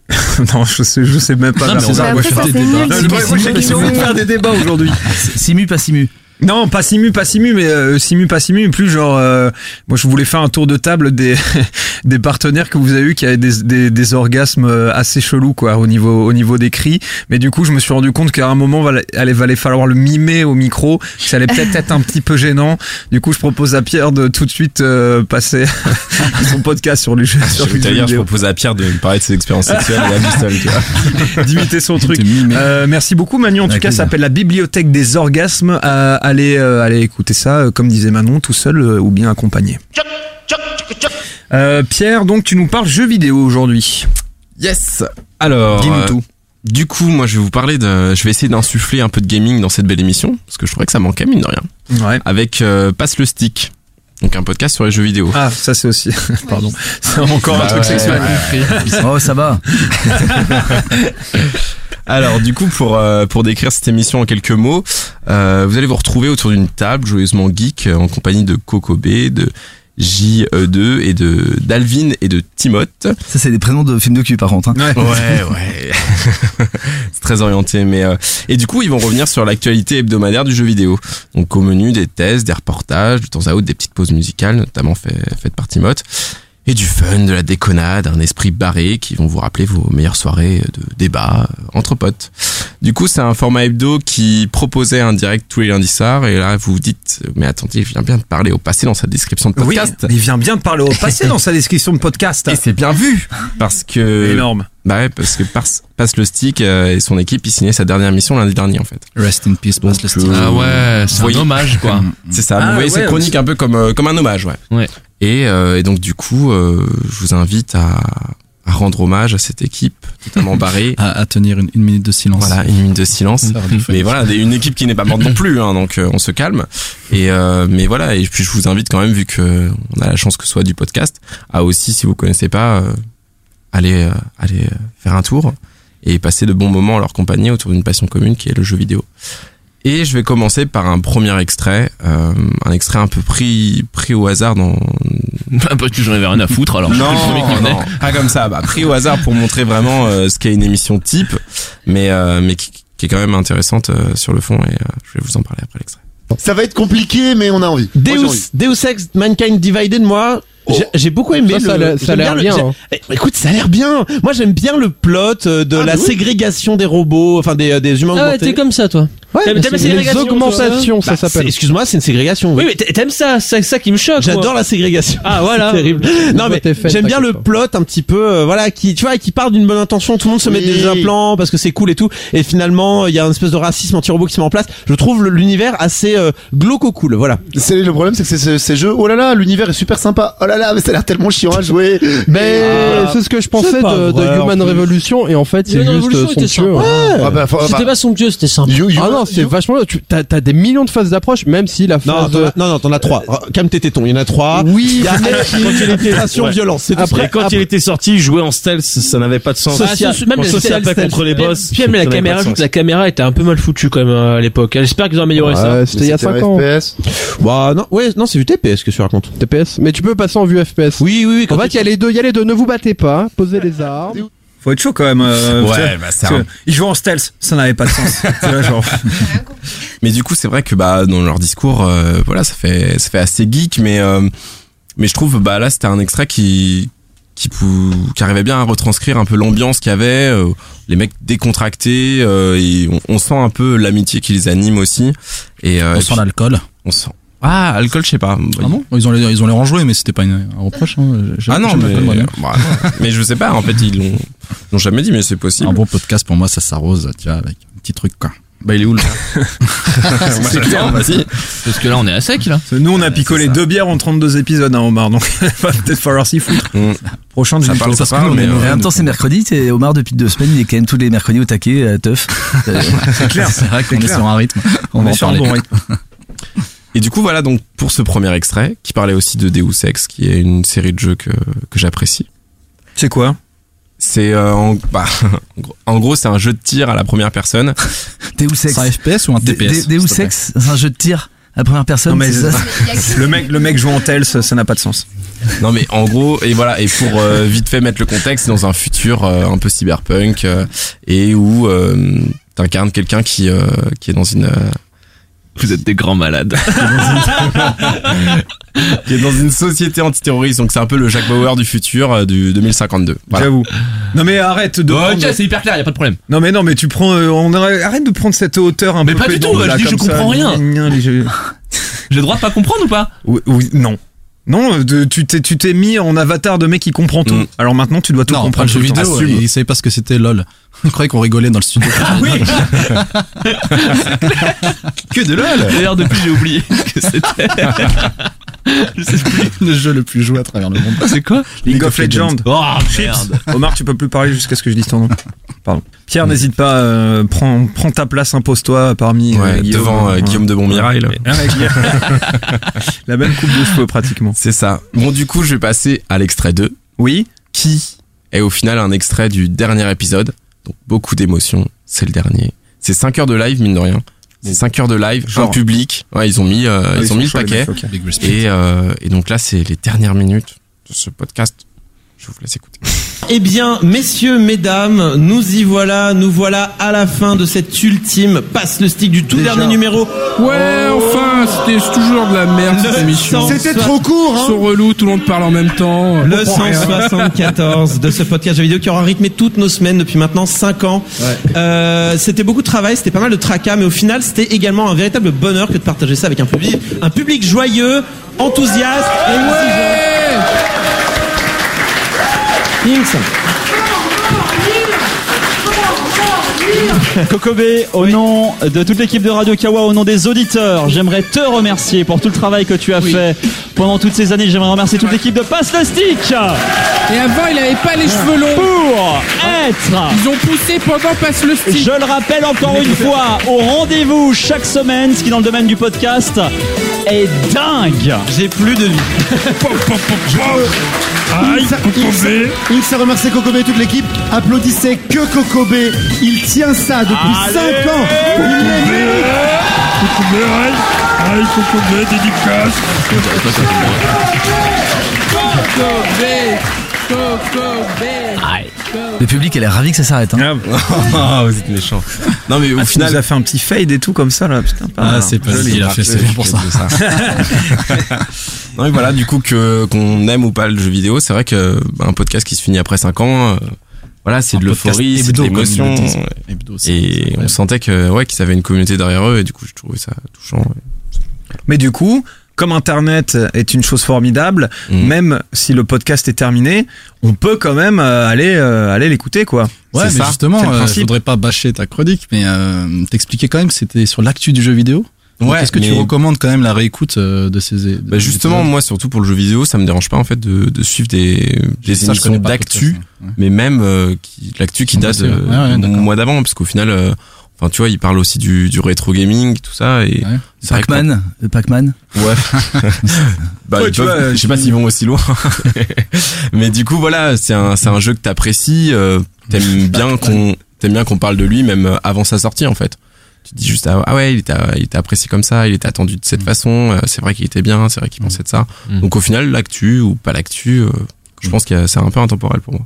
non, je sais, je sais même pas. Non, mais faire on va- c'est des débats. moi, j'ai envie de faire des débats aujourd'hui. Simu, pas Simu. Non, pas simu, pas simu, mais euh, simu, pas simu, plus genre. euh, moi, je voulais faire un tour de table des des partenaires que vous avez eu qui avaient des, des, des orgasmes euh, assez chelous quoi au niveau au niveau des cris. Mais du coup, je me suis rendu compte qu'à un moment, va- allait falloir le mimer au micro. que Ça allait peut-être être un petit peu gênant. Du coup, je propose à Pierre de tout de suite euh, passer à son podcast sur les jeux. Je Sur vais les jeux dire, je propose à Pierre de me parler de ses expériences sexuelles à Bristol, tu vois. d'imiter son truc. Euh, merci beaucoup Manu. En tout cas, ça s'appelle la bibliothèque des orgasmes. Euh, allez, euh, allez écouter ça, euh, comme disait Manon, tout seul euh, ou bien accompagné. Euh, Pierre, donc tu nous parles jeux vidéo aujourd'hui. Yes Alors, Dis-nous euh, tout. du coup, moi, je vais vous parler de... Je vais essayer d'insuffler un peu de gaming dans cette belle émission, parce que je trouvais que ça manquait, mine de rien. Ouais. Avec euh, Passe le stick, donc un podcast sur les jeux vidéo. Ah, ça c'est aussi. Pardon. C'est encore un Bah truc ouais, sexuel. Oh, ça va. Alors du coup pour euh, pour décrire cette émission en quelques mots, euh, vous allez vous retrouver autour d'une table joyeusement geek euh, en compagnie de Coco B, de JE2 et de d'Alvin et de Timoth. Ça, c'est des prénoms de films de cul, par contre. hein. Ouais. Ouais, ouais. c'est très orienté, mais euh, et du coup, ils vont revenir sur l'actualité hebdomadaire du jeu vidéo. Donc au menu des thèses, des reportages, de temps à autre des petites pauses musicales, notamment fait, faites par Timoth. Et du fun, de la déconnade, un esprit barré qui vont vous rappeler vos meilleures soirées de débat euh, entre potes. Du coup, c'est un format hebdo qui proposait un direct tous les lundis soirs. Et là, vous vous dites, mais attendez, il vient bien de parler au passé dans sa description de Oui, podcast. il vient bien de parler au passé dans sa description de podcast. Et c'est bien vu parce que Énorme. bah ouais, parce que Passe, Passe le Stick euh, et son équipe, ils signaient sa dernière mission lundi dernier en fait. Rest in peace, passe le style. Ah ouais, c'est voyez- un hommage quoi. C'est ça. Ah vous voyez ouais, ces chroniques un peu comme euh, comme un hommage, ouais. Ouais. Et, euh, et donc du coup, euh, je vous invite à, à rendre hommage à cette équipe totalement barrée. À, à tenir une, une minute de silence. Voilà, une minute de silence. Mais voilà, une équipe qui n'est pas morte non plus, hein, donc euh, on se calme. Et euh, mais voilà, et puis je vous invite quand même, vu que on a la chance que ce soit du podcast, à aussi, si vous connaissez pas, euh, aller euh, aller faire un tour et passer de bons moments en leur compagnie autour d'une passion commune qui est le jeu vidéo. Et je vais commencer par un premier extrait, euh, un extrait un peu pris pris au hasard dans Parce que j'en avais rien à foutre alors. non, non, pas comme ça. Bah, pris au hasard pour montrer vraiment euh, ce qu'est une émission type, mais euh, mais qui, qui est quand même intéressante euh, sur le fond et euh, je vais vous en parler après l'extrait. Ça va être compliqué, mais on a envie. Deus, envie. Deus Ex Mankind Divided, moi, j'ai- j'ai beaucoup aimé Ça, ça a le. l'air- ça a l'air le- bien, hein. Eh, Écoute, ça a l'air bien. Moi, j'aime bien le plot euh, de Ah, la bah oui. ségrégation des robots, enfin des, euh, des humains Ah t'es comme ça, toi. Ouais, T'aimes- mais t'aimes c'est- la ségrégation, les augmentations, ça Bah, s'appelle. c'est- Excuse-moi, c'est une ségrégation. Oui, mais t'a- t'aimes ça, c'est ça qui me choque. J'adore la ségrégation. Ah voilà. C'est terrible. Non mais j'aime bien le plot un petit peu, euh, voilà, qui tu vois, qui part d'une bonne intention. Tout le monde se met Oui. des implants parce que c'est cool et tout. Et finalement, il y a une espèce de racisme anti-robot qui se met en place. Je trouve l'univers assez euh, glauco cool. Voilà. C'est le problème, c'est que ces jeux. Oh là là, l'univers est super sympa. Là là, mais ça a l'air tellement chiant à jouer. Ben, Ah. c'est ce que je pensais de, Human. Revolution et en fait c'est Human juste Revolution était somptueux. hein. Ah bah, C'était bah, pas somptueux, c'était sympa. You- you- Ah non, c'est vachement. Tu t'as t'as des millions de phases d'approche, même si la Non, phase t'en de. as- non, non, t'en as trois. Calme tes tétons. Il y en a trois. Oui, Il y a mais- infiltration, Ouais. violence. Après- quand il était sorti, jouer en stealth, ça n'avait pas de sens. Même social, contre les mais- boss. Puis même la caméra, la caméra était un peu mal foutue quand même euh, à l'époque. J'espère qu'ils ont amélioré ça. Ouais, c'était il y a C'était un 5 ans. Bah non, ouais, non, c'est du TPS que tu racontes. TPS. Mais tu peux passer en vue FPS. Oui, oui, oui. En fait, il y a les deux, il y a les deux. Ne vous battez pas, posez les armes. Faut être chaud quand même. euh, Ouais, bah, un- Ils jouent en stealth, ça n'avait pas de sens. C'est là, genre. Mais du coup, c'est vrai que bah dans leur discours, euh, voilà, ça fait ça fait assez geek, mais euh, mais je trouve bah là c'était un extrait qui qui pou- qui arrivait bien à retranscrire un peu l'ambiance qu'il y avait, euh, les mecs décontractés, euh, et on, on sent un peu l'amitié qui les anime aussi. Et euh, On et sent l'alcool. on sent ah alcool, je sais pas. Ah bon Ils ont les, ils ont les renjoués, mais c'était pas une, un reproche. Hein. Ah non, mais, bah, mais je sais pas. En fait, ils l'ont ils l'ont jamais dit, mais c'est possible. Un bon podcast pour moi, ça s'arrose, tu vois, avec un petit truc quoi. Bah il est où le C'est clair, vas-y. Parce que là on est à sec là. Nous, on a picolé deux bières en 32 épisodes, hein, Omar, donc va peut-être falloir s'y foutre. Mm. Prochain Ça du parle, ça parle, mais en même temps, c'est mercredi, t'es Omar depuis deux semaines, il est quand même tous les mercredis au taquet, euh, teuf. Euh, C'est clair. C'est vrai qu'on est clair. sur un rythme. On, On va est sur un bon rythme. Et du coup, voilà donc pour ce premier extrait qui parlait aussi de Deus Ex, qui est une série de jeux que, que j'apprécie. C'est quoi? C'est euh, en, bah, en gros- c'est un jeu de tir à la première personne. Deus Ex. C'est un FPS ou un TPS Deus Ex, c'est un jeu de tir à la première personne. Non, mais c'est ça? le mec, le mec joue en tel, ça ça n'a pas de sens. Non mais en gros, et voilà, et pour euh, vite fait mettre le contexte, c'est dans un futur euh, un peu cyberpunk euh, et où euh, t'incarnes quelqu'un qui euh, qui est dans une euh, Vous êtes des grands malades. qui est dans une société antiterroriste. Donc c'est un peu le Jack Bauer du futur euh, du 2052. Voilà. J'avoue. Non mais arrête de. ok, c'est hyper clair, y a pas de problème. Non mais non mais tu prends, euh, on arrête arrête de prendre cette hauteur un Mais peu. pas du pédante, tout, je là, dis, je comme ça. comprends rien. Gna, gna, les jeux. J'ai le droit de pas comprendre ou pas? Oui, oui, non. Non, de- tu t'es tu t'es mis en avatar de mec qui comprend tout. Mm. Alors maintenant tu dois tout Non, comprendre. le jeu vidéo, Assume. il savait pas ce que c'était LOL. Il croyait qu'on rigolait dans le studio. Que de lol. D'ailleurs, depuis j'ai oublié que c'était. le jeu le plus joué à travers le monde. C'est quoi League of Legends. Oh Chips. merde. Omar, tu peux plus parler jusqu'à ce que je dise ton nom. Pardon. Pierre, n'hésite pas, euh, prends, prends ta place, impose-toi parmi euh, Ouais, Guillaume. devant euh. Guillaume de Montmirail. là. La même coupe de cheveux pratiquement. C'est ça. Bon du coup, je vais passer à l'extrait 2 Oui. qui est au final un extrait du dernier épisode. Donc beaucoup d'émotions, c'est le dernier. C'est 5 heures de live, mine de rien. C'est 5 heures de live, Genre. un public. Ouais, ils ont mis, euh, Ah, ils, ont mis le paquet. Et, euh, et donc là, c'est les dernières minutes de ce podcast. Je vous laisse écouter. Eh bien, messieurs, mesdames, nous y voilà, nous voilà à la fin de cet ultime passe le stick du tout Déjà. dernier numéro. Ouais, enfin, c'était toujours de la merde cette émission. C'était trop court, Ils hein sont relous, tout le monde parle en même temps. Le On comprend rien. 174 de ce podcast jeux vidéo qui aura rythmé toutes nos semaines depuis maintenant 5 ans. Euh, c'était beaucoup de travail, c'était pas mal de tracas, mais au final, c'était également un véritable bonheur que de partager ça avec un public, un public joyeux, enthousiaste et exigeant. Inks. Kokobé, au nom de toute l'équipe de Radio Kawa, au nom des auditeurs, j'aimerais te remercier pour tout le travail que tu as fait pendant toutes ces années. J'aimerais remercier toute l'équipe de Passe le Stick Et avant, il avait pas les cheveux longs. pour être Ils ont poussé pendant passe le stick. Je le rappelle encore une fois, au rendez-vous chaque semaine, ce qui dans le domaine du podcast est dingue. J'ai plus de vie. Inks a remercié Kokobé et toute l'équipe. Applaudissez que Kokobé. Il tient ça depuis 5 ans. Il les mérite. Le public, elle est ravi que ça s'arrête. Hein. Ah, vous êtes méchants. Non, mais au Ah, final. nous as fait un petit fade et tout comme ça là, putain. pas Ah, mal. c'est pas Joli. il a fait, c'est bien pour ça. non, mais voilà, du coup, que, qu'on aime ou pas le jeu vidéo, c'est vrai que, bah, un podcast qui se finit après 5 ans, euh, voilà, c'est de l'euphorie, c'est de l'émotion. Et on sentait que, ouais, qu'ils avaient une communauté derrière eux, et du coup, je trouvais ça touchant. Mais du coup, comme Internet est une chose formidable, Mhm. même si le podcast est terminé, on peut quand même euh, aller euh, aller l'écouter quoi. Ouais, C'est mais ça, justement, euh, je principe. voudrais pas bâcher ta chronique, mais euh, t'expliquais quand même que c'était sur l'actu du jeu vidéo. Ouais, Est-ce que tu recommandes quand même la réécoute euh, de ces de Bah justement, moi, surtout pour le jeu vidéo, ça me dérange pas, en fait, de, de suivre des, des Ça, émissions d'actu, ouais. mais même, euh, qui, l'actu qui Sont date euh, ouais, du mois d'avant, parce qu'au final, euh, enfin, tu vois, ils parlent aussi du, du rétro gaming, tout ça, et Pac-Man, Pac-Man. Ouais. bah, Ouais, tu vois, je sais pas s'ils vont aussi loin. Mais du coup, voilà, c'est un, c'est un jeu que t'apprécies, euh, t'aimes bien qu'on, t'aimes bien qu'on parle de lui, même euh, avant sa sortie, en fait. Tu te dis juste, ah ah ouais, il était, il était apprécié comme ça, il était attendu de cette façon, euh, c'est vrai qu'il était bien, c'est vrai qu'il pensait de ça. Mm. Donc au final, l'actu ou pas l'actu, euh, je pense que c'est un peu intemporel pour moi.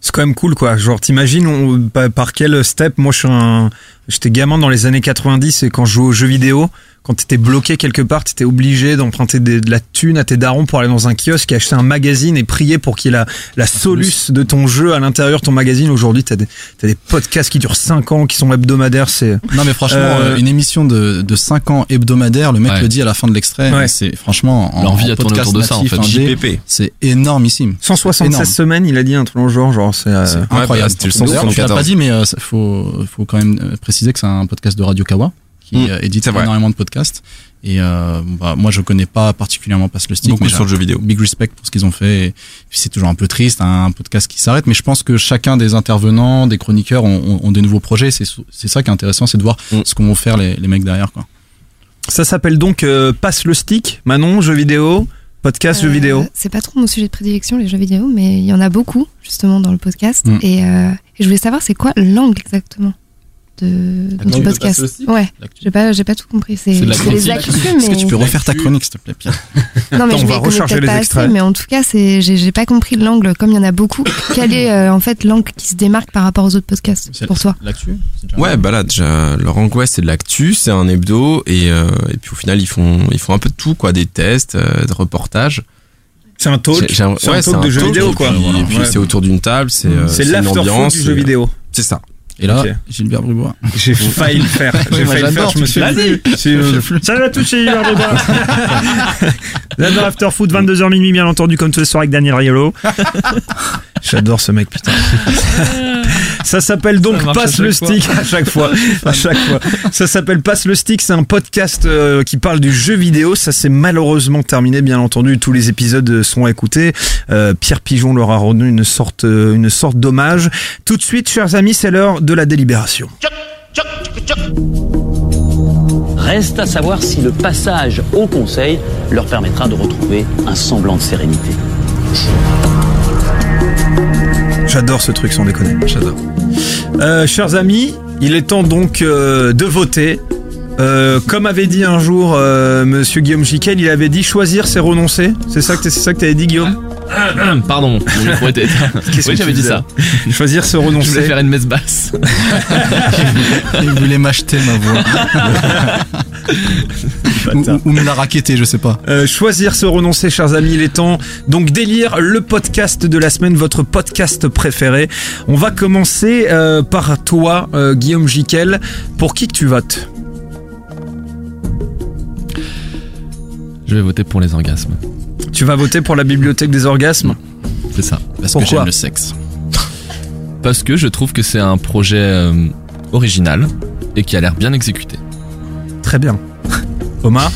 C'est quand même cool quoi. Genre t'imagines par quel step Moi je suis un j'étais gamin dans les années 90 et quand je jouais aux jeux vidéo, quand t'étais bloqué quelque part, t'étais obligé d'emprunter de la thune à tes darons pour aller dans un kiosque et acheter un magazine et prier pour qu'il y ait la, la soluce de ton jeu à l'intérieur de ton magazine. Aujourd'hui t'as des, des podcasts qui durent 5 ans, qui sont hebdomadaires. C'est Non mais franchement, Euh, euh, une émission de, de 5 ans hebdomadaire, le mec Ouais. le dit à la fin de l'extrait, Ouais. c'est franchement en, L'envie en a tourné podcast autour de ça, en fait. c'est énormissime. 176 Énorme. semaines, il a dit un truc dans le genre, genre c'est euh, C'est ouais, incroyable. bah, Tu l'as 174. pas dit, mais euh, ça- faut, faut quand même euh, préciser que c'est un podcast de Radio Kawa qui Mm, euh, édite énormément de podcasts. Et euh, bah, moi, je connais pas particulièrement Passe le Stick, Beaucoup mais sur le jeu vidéo. Big respect pour ce qu'ils ont fait. Et c'est toujours un peu triste, hein, un podcast qui s'arrête. Mais je pense que chacun des intervenants, des chroniqueurs, ont, ont, ont des nouveaux projets. C'est c'est ça qui est intéressant, c'est de voir Mm. ce qu'on vont faire les, les mecs derrière. Quoi. ça s'appelle donc euh, Passe le stick. Manon, jeux vidéo, podcast jeux Euh, vidéo. C'est pas trop mon sujet de prédilection, les jeux vidéo, mais il y en a beaucoup, justement, dans le podcast. Mm. Et, euh, et je voulais savoir, c'est quoi l'angle exactement? De, de podcast Ouais, L'actu. j'ai pas, j'ai pas tout compris. C'est les actus, Est-ce que tu peux refaire ta chronique, s'il te plaît, Pierre Non, mais Attends, je on va recharger les pas extraits. assez, mais en tout cas, c'est, j'ai, j'ai pas compris l'angle, comme il y en a beaucoup. Quel est, euh, en fait, l'angle qui se démarque par rapport aux autres podcasts, C'est- pour toi? L'actu Ouais, bah là déjà, leur angoisse c'est de l'actu, c'est un hebdo et euh, et puis au final ils font ils font un peu de tout quoi, des tests, euh, des reportages. C'est un talk. J'ai- j'ai un- C'est un ouais, talk de jeux talk, vidéo et quoi. Et puis Ouais. c'est autour d'une table, c'est euh, C'est une l'afterfood ambiance, du jeu vidéo. C'est ça. Et là. Gilbert Bribois. J'ai failli le faire. J'ai failli le faire. Je me suis dit. Salut à tous, c'est Gilbert Bribois. J'adore After Food, 22h minuit, bien entendu, comme tous les soirs avec Daniel Riolo. J'adore ce mec, putain. Ça s'appelle donc Ça Passe le stick à chaque fois. À chaque fois. Ça s'appelle Passe le stick. C'est un podcast euh, qui parle du jeu vidéo. Ça s'est malheureusement terminé, bien entendu. Tous les épisodes euh, sont écoutés. Euh, Pierre Pigeon leur a rendu une sorte, euh, une sorte d'hommage. Tout de suite, chers amis, c'est l'heure de la délibération. Reste à savoir si le passage au Conseil leur permettra de retrouver un semblant de sérénité. J'adore ce truc sans déconner. J'adore. Euh, chers amis, il est temps donc euh, de voter. Euh, comme avait dit un jour Monsieur Guillaume Jiquel, il avait dit choisir c'est renoncer. C'est ça que c'est ça que t'avais dit Guillaume? Pardon, éteint. Qu'est-ce Oui, que j'avais dit ça. Choisir c'est Je voulais renoncer. faire une messe basse. Il voulait m'acheter ma voix. ou me la raqueter, je sais pas. Euh, choisir se renoncer, chers amis, il est temps. Donc délire, le podcast de la semaine, votre podcast préféré. On va commencer euh, par toi, euh, Guillaume Jiquel. Pour qui que tu votes? Je vais voter pour les orgasmes. Tu vas voter pour la bibliothèque des orgasmes C'est ça. Parce que j'aime le sexe. Parce que je trouve que c'est un projet euh, original et qui a l'air bien exécuté. Très bien. Omar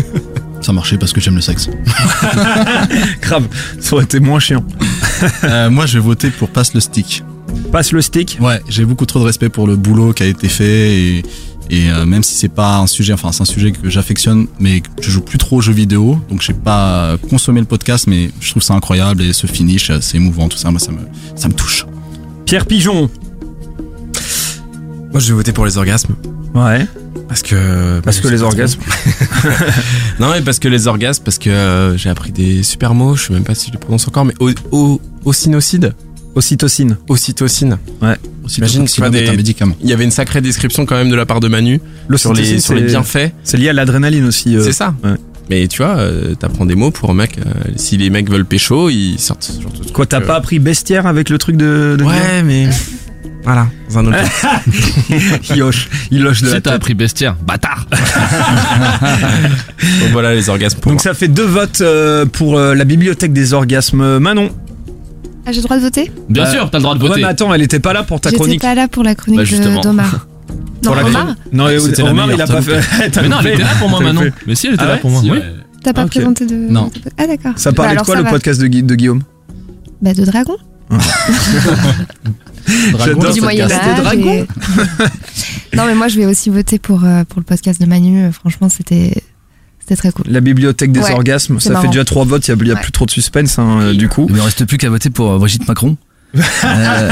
Ça marchait parce que j'aime le sexe. Grave, ça aurait été moins chiant. Euh, moi, je vais voter pour Passe le stick. Passe le stick Ouais, j'ai beaucoup trop de respect pour le boulot qui a été fait et, et euh, même si c'est pas un sujet, enfin c'est un sujet que j'affectionne, mais que je joue plus trop aux jeux vidéo, donc j'ai pas consommé le podcast, mais je trouve ça incroyable et ce finish, euh, c'est émouvant, tout ça, moi ça me, ça me touche. Pierre Pigeon Moi, je vais voter pour les orgasmes. Ouais. Parce que. Parce que les orgasmes. non, mais parce que les orgasmes, parce que euh, j'ai appris des super mots, je sais même pas si je les prononce encore, mais o- o- ocinocide Ocytocine. Ocytocine. Ouais. Est un des- médicament. il y avait une sacrée description quand même de la part de Manu sur les, sur bienfaits. C'est lié à l'adrénaline aussi. euh. C'est ça. Ouais. Mais tu vois, euh, t'apprends des mots pour un mec. euh, si les mecs veulent pécho, ils sortent ce genre de truc. Quoi, t'as pas appris bestiaire avec le truc de. de Ouais, mais. Voilà, dans un autre. il hoche, il hoche de la Si t'as tête. appris bestiaire, bâtard Donc voilà les orgasmes pour Donc ça fait deux votes pour la bibliothèque des orgasmes. Manon. Ah, j'ai le droit de voter Bien Euh, sûr, t'as le droit de Ouais, voter. mais attends, elle était pas là pour ta J'étais chronique. pas là pour la chronique Bah, de- justement. d'Omar. Non, Pour la Omar, chronique. Non, et C'était la Omar, il a meilleure, pas fait. t'as Mais non, elle était là pour moi, t'as Manon. Mais si, elle était Ah là ouais pour moi. Si, Oui. ouais. t'as pas Ok. présenté de. Non. Ah, d'accord. Ça Bah, parlait de alors, quoi ça le va. podcast de, Gui- de Guillaume Bah, de dragon. Dragon, J'adore du ce Moyen podcast. Âge. C'était dragon et- non, mais moi, je vais aussi voter pour, euh, pour le podcast de Manu. Euh, Franchement, c'était c'était très cool. La bibliothèque des Ouais, orgasmes, ça fait déjà trois votes, il y a, il y a Ouais. plus trop de suspense hein, euh, du coup. Il ne reste plus qu'à voter pour euh, Brigitte Macron. Euh,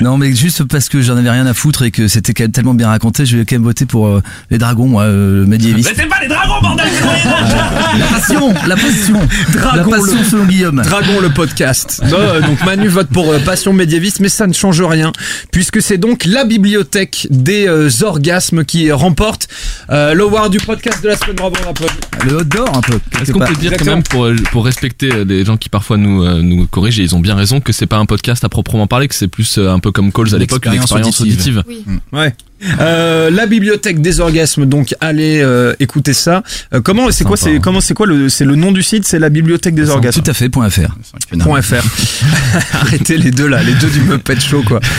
non mais juste parce que j'en avais rien à foutre et que c'était quand même tellement bien raconté, je vais quand même voter pour euh, les dragons, moi, euh, médiévistes. c'est pas les dragons, bordel La passion, la passion, Dragon, la passion le- selon Guillaume. Dragon le podcast. Non, euh, donc Manu vote pour euh, Passion médiéviste, mais ça ne change rien, puisque c'est donc la bibliothèque des euh, orgasmes qui remporte euh, l'award du podcast de la semaine. Bravo, on applaudit. Le hot d'or un peu. Est-ce qu'on part. peut dire quand Exactement. même pour, euh, pour respecter euh, les gens qui parfois nous, euh, nous corrigent et ils ont bien raison que c'est pas un podcast à proprement parler que c'est plus euh, un peu comme Calls à l'époque une L'expérience expérience auditive. auditive. Ouais. Euh, la bibliothèque des orgasmes, donc allez euh, écouter ça. Euh, comment c'est quoi c'est hein. comment c'est quoi le c'est le nom du site? C'est la bibliothèque des orgasmes. Tout à fait, point fr. Point .fr. Arrêtez les deux là, les deux du Muppet Show quoi.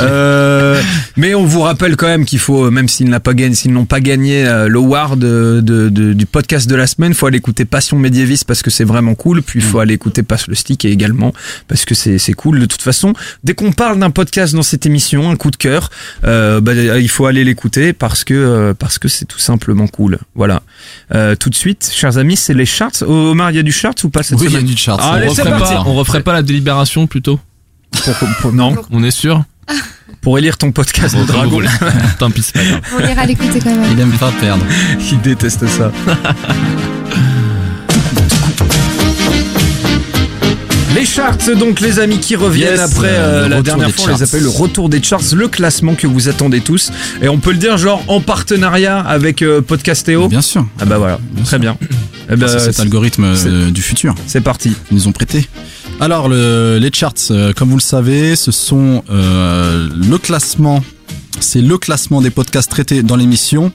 Euh, mais on vous rappelle quand même qu'il faut, même s'ils n'ont pas gagné, s'ils n'ont pas gagné euh, l'award de, de- de- du podcast de la semaine, faut aller écouter Passion médiéviste parce que c'est vraiment cool. Puis il faut aller écouter Passe le stick également parce que c'est c'est cool. De toute façon, dès qu'on parle d'un podcast dans cette émission, un coup de cœur, euh, bah, il faut aller l'écouter parce que euh, parce que c'est tout simplement cool. Voilà. Euh, tout de suite, chers amis, c'est les charts. Oh, Omar, il y a du chart ou pas cette Oui, il y a du chart. Ah, on, referait pas, on referait pas la délibération plutôt Pour- pour- non, On est sûr pour élire ton podcast de dragon. Tant pis, c'est pas grave. On ira l'écouter quand même. Il aime pas perdre. Il déteste ça. Les charts, donc les amis qui reviennent Yes, après euh, euh, la dernière fois, on les charts. appelle le retour des charts, le classement que vous attendez tous. Et on peut le dire genre en partenariat avec euh, Podcastéo. Bien sûr. Ah bah voilà, Bien très sûr. bien. Eh ben, c'est cet algorithme euh, du futur. c'est parti. Ils nous ont prêté. Alors, le- les charts, euh, comme vous le savez, ce sont le classement. C'est le classement des podcasts traités dans l'émission.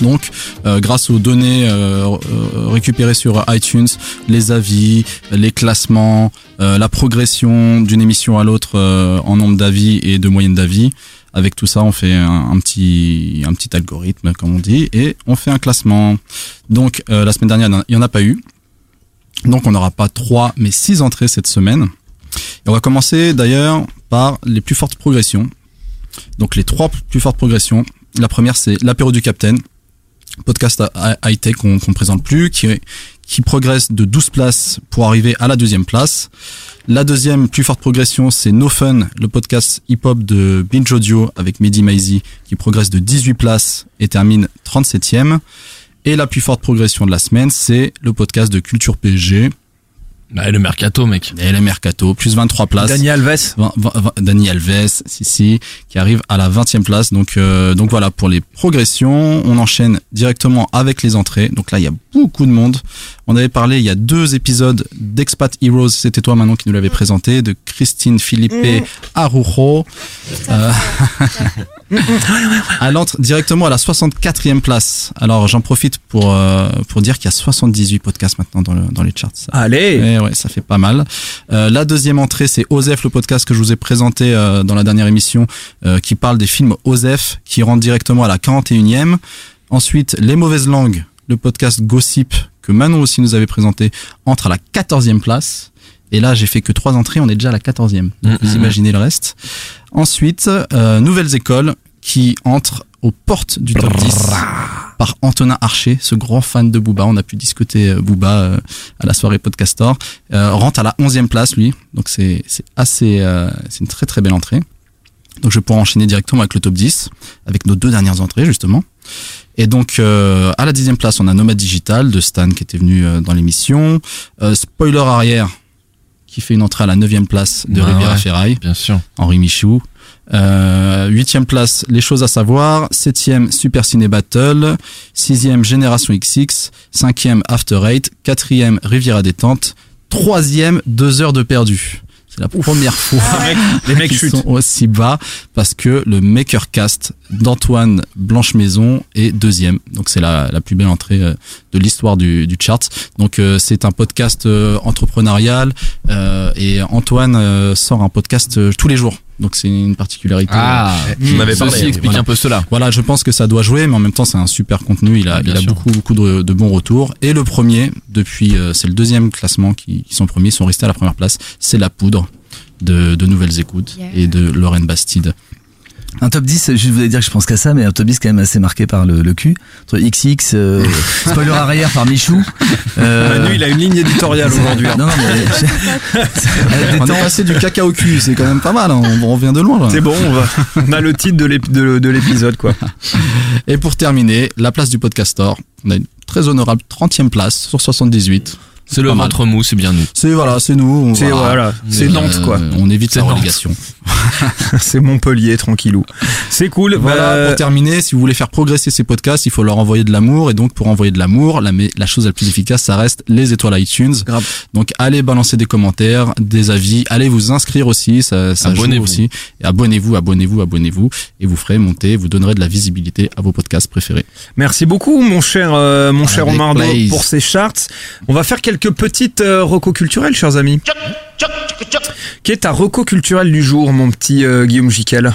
Donc, euh, grâce aux données euh, euh, récupérées sur iTunes, les avis, les classements, euh, la progression d'une émission à l'autre euh, en nombre d'avis et de moyenne d'avis. Avec tout ça, on fait un, petit un petit algorithme, comme on dit, et on fait un classement. Donc, euh, la semaine dernière, il n'y en a pas eu. Donc on n'aura pas trois mais six entrées cette semaine. Et on va commencer d'ailleurs par les plus fortes progressions. Donc les trois plus fortes progressions. La première c'est l'apéro du Capitaine, podcast high tech qu'on qu'on présente plus, qui qui progresse de 12 places pour arriver à la deuxième place. La deuxième plus forte progression, c'est No Fun, le podcast hip-hop de Binge Audio avec Mehdi Maizi, qui progresse de 18 places et termine 37e. Et la plus forte progression de la semaine, c'est le podcast de Culture PSG. Bah, le Mercato, mec. Et le Mercato, plus 23 places. Dani Alves. Dani Alves, si si, qui arrive à la 20e place. Donc euh, donc voilà pour les progressions. On enchaîne directement avec les entrées. Donc là il y a beaucoup de monde. On avait parlé il y a deux épisodes d'Expat Heroes. C'était toi Manon qui nous l'avait présenté de Christine Philippe Arujo. Euh, Elle entre directement à la 64e place. Alors j'en profite pour euh, pour dire qu'il y a 78 podcasts maintenant dans, le, dans les charts. Allez Eh ouais, ça fait pas mal. Euh, la deuxième entrée, c'est Osef, le podcast que je vous ai présenté euh, dans la dernière émission, euh, qui parle des films Osef, qui rentre directement à la 41e. Ensuite, Les Mauvaises Langues, le podcast Gossip, que Manon aussi nous avait présenté, entre à la 14e place. Et là, j'ai fait que trois entrées, on est déjà à la 14e. Donc, vous Mhm. imaginez le reste. Ensuite, euh, Nouvelles Écoles, qui entre aux portes du top 10 par Antonin Archer, ce grand fan de Booba. On a pu discuter euh, Booba euh, à la soirée Podcastor. Euh, rentre à la 11e place, lui. Donc c'est c'est assez, euh, c'est une très très belle entrée. Donc je vais pouvoir enchaîner directement avec le top 10, avec nos deux dernières entrées justement. Et donc euh, à la dixième place, on a Nomad Digital de Stan qui était venu euh, dans l'émission. Euh, spoiler arrière qui fait une entrée à la neuvième place de Riviera ouais, Ferraille. Bien sûr. Henri Michou. Euh, huitième place, les choses à savoir. Septième, Super Ciné Battle. Sixième, Génération XX. Cinquième, After Eight. Quatrième, Riviera Détente. Troisième, Deux heures de perdu. C'est la première fois Les mecs- les mecs qu'ils sont aussi bas parce que le Maker Cast d'Antoine Blanche Maison est deuxième. Donc c'est la, la plus belle entrée euh, de l'histoire du, du chart. Donc euh, c'est un podcast euh, entrepreneurial euh, et Antoine euh, sort un podcast euh, tous les jours. Donc c'est une particularité. Ah, vous m'avez parlé. Ceci explique un peu cela. Voilà, je pense que ça doit jouer, mais en même temps c'est un super contenu. Il a, il a beaucoup beaucoup de, de bons retours. Et le premier, depuis, euh, c'est le deuxième classement qui, qui sont premiers, ils sont restés à la première place. C'est la poudre de, de nouvelles écoutes et de Lorraine Bastide. Un top 10, je voulais dire que je pense qu'à ça, mais un top 10 quand même assez marqué par le, le cul. Entre XX, euh, spoiler arrière par Michou. Euh, Manu, il a une ligne éditoriale aujourd'hui. hein. Non, non, mais... On est passé du caca au cul, c'est quand même pas mal. hein. On, on revient de loin. là. C'est bon, on, va, on a le titre de l'ép- de- de l'épisode, quoi. Et pour terminer, la place du podcastor. On a une très honorable 30e place sur 78. C'est le ventre mou, c'est bien nous. C'est voilà, c'est nous. C'est voilà, c'est Euh, Nantes, quoi. On évite la relégation. C'est Montpellier, tranquillou. C'est cool. Voilà, bah, pour terminer, si vous voulez faire progresser ces podcasts, il faut leur envoyer de l'amour. Et donc, pour envoyer de l'amour, la, la chose la plus efficace, ça reste les étoiles iTunes. Donc, allez balancer des commentaires, des avis. Allez vous inscrire aussi, ça, ça joue Abonnez-vous. aussi. Et abonnez-vous, abonnez-vous, abonnez-vous. Et vous ferez monter, vous donnerez de la visibilité à vos podcasts préférés. Merci beaucoup, mon cher, euh, mon cher Avec plaisir. pour ces charts. On va faire quelques petites euh, recos culturelles, chers amis. Quelle est ta reco culturelle du jour, mon petit euh, Guillaume Jiquel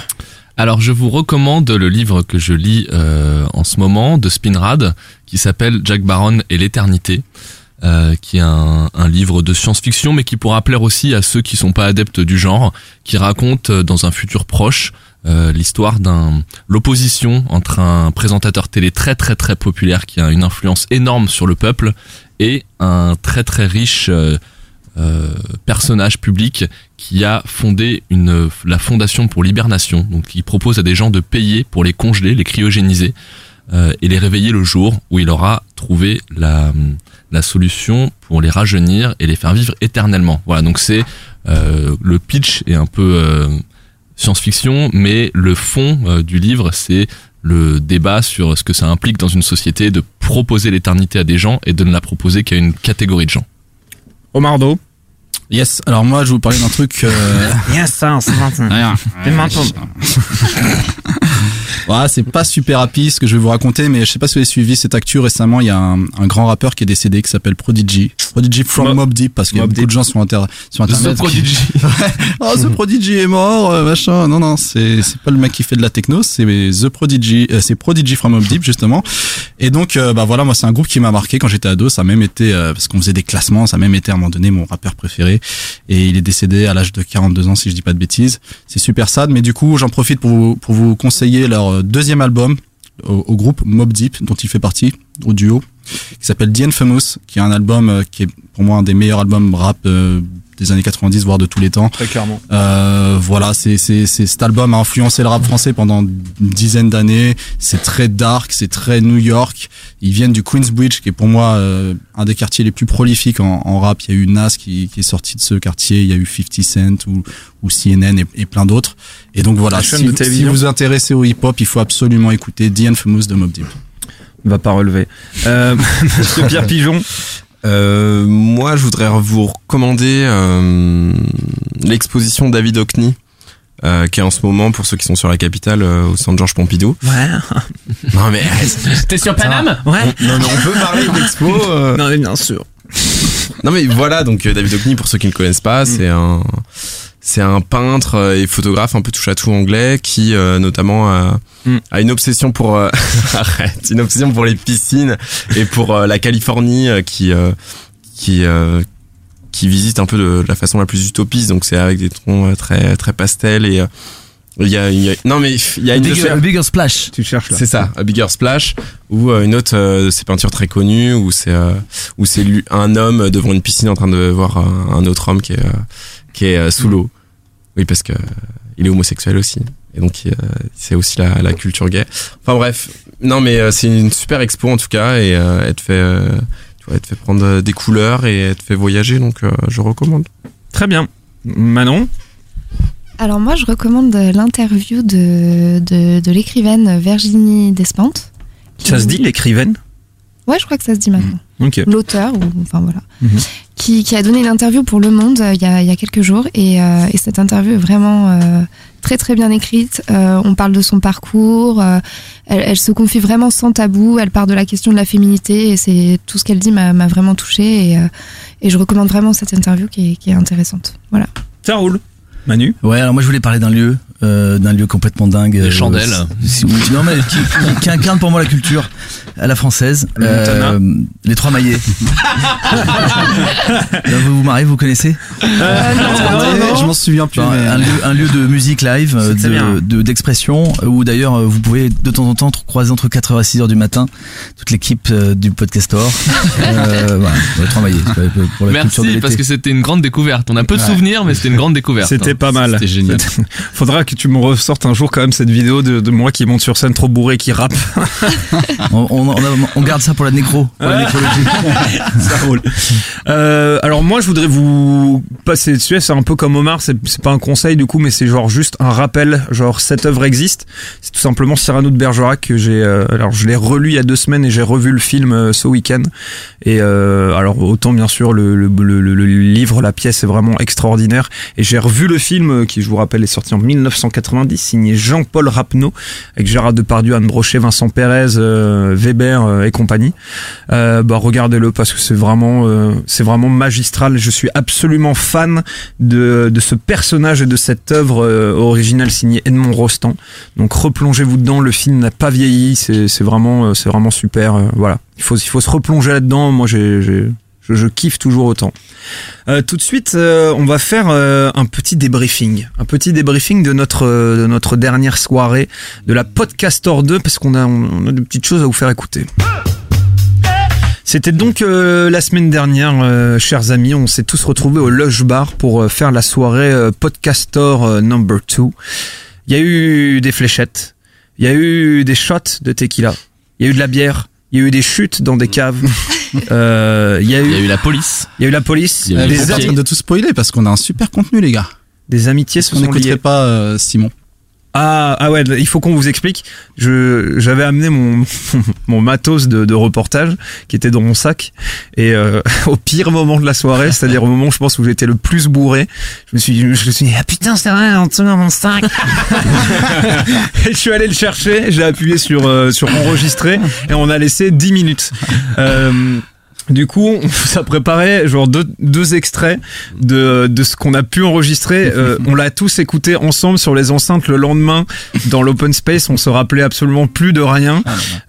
Alors je vous recommande le livre que je lis euh, en ce moment de Spinrad qui s'appelle Jack Baron et l'éternité. euh, qui est un, livre de science-fiction mais qui pourra plaire aussi à ceux qui sont pas adeptes du genre, qui raconte dans un futur proche euh, l'histoire d'un l'opposition entre un présentateur télé très très très populaire qui a une influence énorme sur le peuple et un très très riche euh, euh, personnage public qui a fondé une la fondation pour l'hibernation. Donc il propose à des gens de payer pour les congeler les cryogéniser euh, et les réveiller le jour où il aura trouvé la la solution pour les rajeunir et les faire vivre éternellement. Voilà donc c'est le pitch est un peu science-fiction mais le fond euh, du livre c'est le débat sur ce que ça implique dans une société de proposer l'éternité à des gens et de ne la proposer qu'à une catégorie de gens. Omardo Yes, alors moi, je vais vous parler d'un truc... euh, Yes, ça, c'est Voilà, c'est pas super rapide ce que je vais vous raconter, mais je sais pas si vous avez suivi cette actu récemment. Il y a un, un grand rappeur qui est décédé qui s'appelle Prodigy. Prodigy from Mob- Mob Deep parce que Mob beaucoup Deep. de gens sont inter sur The internet. Prodigy. Oh, The Prodigy est mort, euh, machin. Non, non, c'est c'est pas le mec qui fait de la techno, c'est The Prodigy, euh, c'est Prodigy from Mob Deep justement. Et donc, euh, bah voilà, moi c'est un groupe qui m'a marqué quand j'étais ado. Ça a même été euh, parce qu'on faisait des classements, ça a même été à un moment donné mon rappeur préféré. Et il est décédé à l'âge de 42 ans si je dis pas de bêtises. C'est super sad, mais du coup j'en profite pour vous, pour vous conseiller euh, deuxième album au, au groupe Mob Deep, dont il fait partie, au duo, qui s'appelle The Infamous, qui est un album euh, qui est pour moi un des meilleurs albums rap euh, des années 90, voire de tous les temps. Très clairement. Euh, voilà, c'est c'est c'est cet album a influencé le rap français pendant une dizaine d'années. C'est très dark, c'est très New York. Ils viennent du Queensbridge, qui est pour moi euh, un des quartiers les plus prolifiques en, en rap. Il y a eu Nas qui, qui est sorti de ce quartier. Il y a eu 50 Cent ou, ou CNN et, et plein d'autres. Et donc voilà, si, vous- si vous vous intéressez au hip-hop, il faut absolument écouter The Infamous de Mob Deep. Va pas relever. Euh, Monsieur Pierre Pigeon. Euh, moi, je voudrais vous recommander euh, l'exposition David Hockney, euh, qui est en ce moment, pour ceux qui sont sur la capitale, euh, au centre Georges Pompidou. Ouais. Non mais... T'es sur Paname Ouais. Non, mais on peut parler d'expo. euh, Non, mais bien sûr. Non mais voilà, donc euh, David Hockney, pour ceux qui ne le connaissent pas, c'est un c'est un peintre euh, et photographe un peu touche à tout anglais qui euh, notamment a, Mm. a une obsession pour euh, arrête, une obsession pour les piscines et pour euh, la Californie euh, qui euh, qui euh, qui visite un peu de, de la façon la plus utopiste. Donc c'est avec des tons euh, très très pastels et euh, il y a, il y a- non mais il y a une Bigger, a bigger splash. Tu cherches là. c'est ça, A Bigger Splash, ou euh, une autre euh, de ses peintures très connues, où c'est euh, où c'est lui- un homme devant une piscine en train de voir un, un autre homme qui est euh, qui est sous l'eau. Oui, parce que euh, il est homosexuel aussi, et donc euh, c'est aussi la, la culture gay. Enfin bref, non mais euh, c'est une super expo en tout cas, et euh, elle te fait euh, tu vois, elle te fait prendre des couleurs et elle te fait voyager, donc euh, je recommande. Très bien. Manon. Alors moi, je recommande l'interview de, de, de l'écrivaine Virginie Despentes. Ça se dit l'écrivaine? Ouais, je crois que ça se dit maintenant. Ok. L'auteur, ou enfin voilà, Mhm. qui, qui a donné une interview pour Le Monde euh, il y, a, il y a quelques jours. Et, euh, et cette interview est vraiment euh, très très bien écrite. Euh, on parle de son parcours. euh, elle, elle se confie vraiment sans tabou. Elle part de la question de la féminité. Et c'est tout ce qu'elle dit m'a vraiment touchée. Et, euh, et je recommande vraiment cette interview qui est, qui est intéressante. Voilà. Ça roule. Manu. Ouais, alors moi je voulais parler d'un lieu, euh, d'un lieu complètement dingue. Les chandelles. si- oui, non mais qui, qui- qui incarne pour moi la culture à la française. Euh, Le les trois maillets. Là, vous vous marrez, vous connaissez je m'en souviens plus. Mais- un, lieu, un lieu de musique live, euh, bien. de- de- d'expression, euh, où d'ailleurs euh, vous pouvez de temps en temps croiser entre 4h et 6h du matin toute l'équipe euh, du podcastor. euh, voilà, les trois maillets pour la culture de Merci parce que c'était une grande découverte. On a peu de souvenirs, mais c'était une grande découverte. C'était pas mal. C'était génial. Faudra que tu me ressortes un jour quand même cette vidéo de, de moi qui monte sur scène trop bourré et qui rappe. On, on- on garde ça pour la nécro, pour la nécrologie. Ça roule. Euh, alors moi je voudrais vous passer dessus, c'est un peu comme Omar, c'est pas un conseil du coup, mais c'est genre juste un rappel, genre cette œuvre existe. C'est tout simplement Cyrano de Bergerac que j'ai, euh, alors je l'ai relu il y a deux semaines et j'ai revu le film euh, ce week-end. Et alors autant bien sûr le, le, le, le- le livre, la pièce est vraiment extraordinaire. Et j'ai revu le film qui je vous rappelle est sorti en 1990, signé Jean-Paul Rapneau avec Gérard Depardieu, Anne Brochet, Vincent Pérez, Weber euh, et compagnie. Euh, bah regardez-le parce que c'est vraiment euh, c'est vraiment magistral. Je suis absolument fan de, de ce personnage et de cette œuvre originale signée Edmond Rostand. Donc replongez-vous dedans. Le film n'a pas vieilli. C'est vraiment c'est vraiment super. voilà. Il faut il faut se replonger là-dedans. Moi j'ai je, je kiffe toujours autant. Euh, tout de suite, euh, on va faire euh, un petit débriefing, un petit débriefing de notre euh, de notre dernière soirée de la Podcastor 2 parce qu'on a on a des petites choses à vous faire écouter. C'était donc euh, la semaine dernière, euh, chers amis, on s'est tous retrouvés au Lush Bar pour faire la soirée Podcastor number 2. Il y a eu des fléchettes, il y a eu des shots de tequila, il y a eu de la bière, il y a eu des chutes dans des caves, euh, il y a eu, Il y a eu la police. il y a eu la police, Il y a eu les en pompiers. train de tout spoiler parce qu'on a un super contenu, les gars. des amitiés se On sont n'écouterait liées. pas euh, Simon. Ah, ah ouais, il faut qu'on vous explique. Je j'avais amené mon mon matos de, de reportage qui était dans mon sac et euh, au pire moment de la soirée, c'est-à-dire au moment je pense où j'étais le plus bourré, je me suis je me suis dit ah putain c'est vrai en dessous dans mon sac. et je suis allé le chercher, j'ai appuyé sur euh, sur enregistrer et on a laissé 10 minutes. Euh, Du coup, on vous a préparé genre deux, deux extraits de, de ce qu'on a pu enregistrer. Euh, on l'a tous écouté ensemble sur les enceintes le lendemain dans l'open space. On se rappelait absolument plus de rien.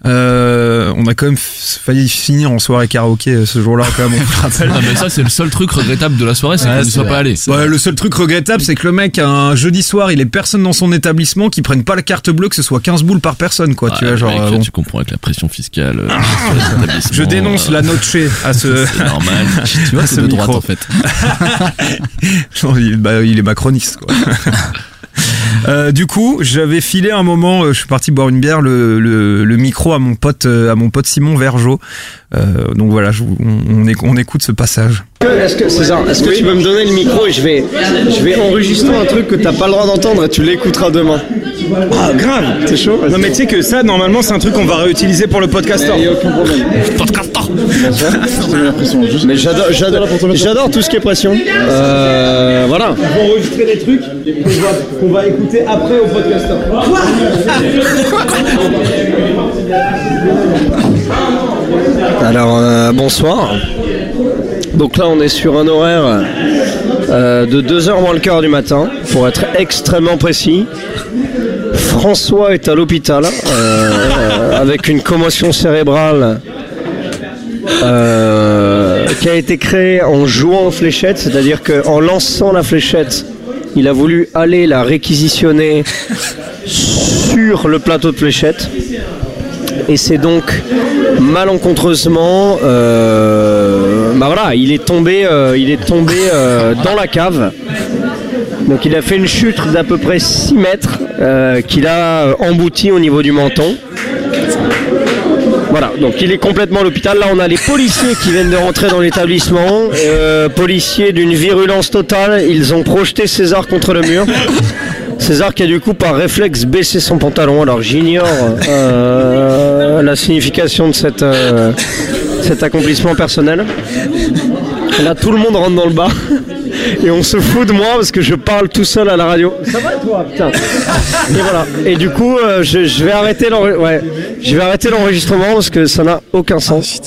Euh, on a quand même failli finir en soirée karaoké euh, ce jour-là quand même. On le rappelle. Ah, mais ça, c'est le seul truc regrettable de la soirée, c'est Ouais, qu'on c'est soit pas allé. Ouais, le seul truc regrettable, c'est que le mec, un jeudi soir, il est personne dans son établissement qui prenne pas la carte bleue, que ce soit 15 boules par personne, quoi. tu vois, genre. Mec, euh, bon. Tu comprends avec la pression fiscale. euh, Je dénonce la note chez à ce. C'est normal. Tu vois, c'est ce de droite en fait. Il, bah, il est macroniste, quoi. Euh, du coup, j'avais filé un moment, euh, je suis parti boire une bière, le, le, le micro à mon pote, euh, à mon pote Simon Vergeot. Donc voilà, je vous- on, on, éc- on écoute ce passage. Est-ce que César, est-ce que tu peux me donner le micro et je vais, je vais enregistrer un truc que t'as pas le droit d'entendre et tu l'écouteras demain. Ah, grave T'es chaud? Non, mais tu sais que ça, normalement, c'est un truc qu'on va réutiliser pour le podcaster. Il y a aucun problème. Mais j'adore, j'adore, j'adore tout ce qui est pression. Euh, voilà. On va enregistrer des trucs qu'on va, qu'on va écouter après au podcaster. Alors euh, bonsoir. Donc là on est sur un horaire euh, de 2h moins le quart du matin, pour être extrêmement précis. François est à l'hôpital euh, euh, avec une commotion cérébrale qui a été créée en jouant aux fléchettes, c'est-à-dire qu'en lançant la fléchette, il a voulu aller la réquisitionner sur le plateau de fléchettes. Et c'est donc malencontreusement, bah voilà, il est tombé, euh, il est tombé euh, dans la cave. Donc il a fait une chute d'à peu près 6 mètres euh, qu'il a embouti au niveau du menton. Voilà, donc il est complètement à l'hôpital. Là, on a les policiers qui viennent de rentrer dans l'établissement. Policiers d'une virulence totale. Ils ont projeté César contre le mur. César qui a du coup par réflexe baissé son pantalon. Alors j'ignore la signification de cette, cet accomplissement personnel. Là, tout le monde rentre dans le bar. Et on se fout de moi parce que je parle tout seul à la radio. Ça va toi, putain Et voilà. Et du coup, euh, je, je vais arrêter l'enre- ouais, je vais arrêter l'enregistrement parce que ça n'a aucun sens.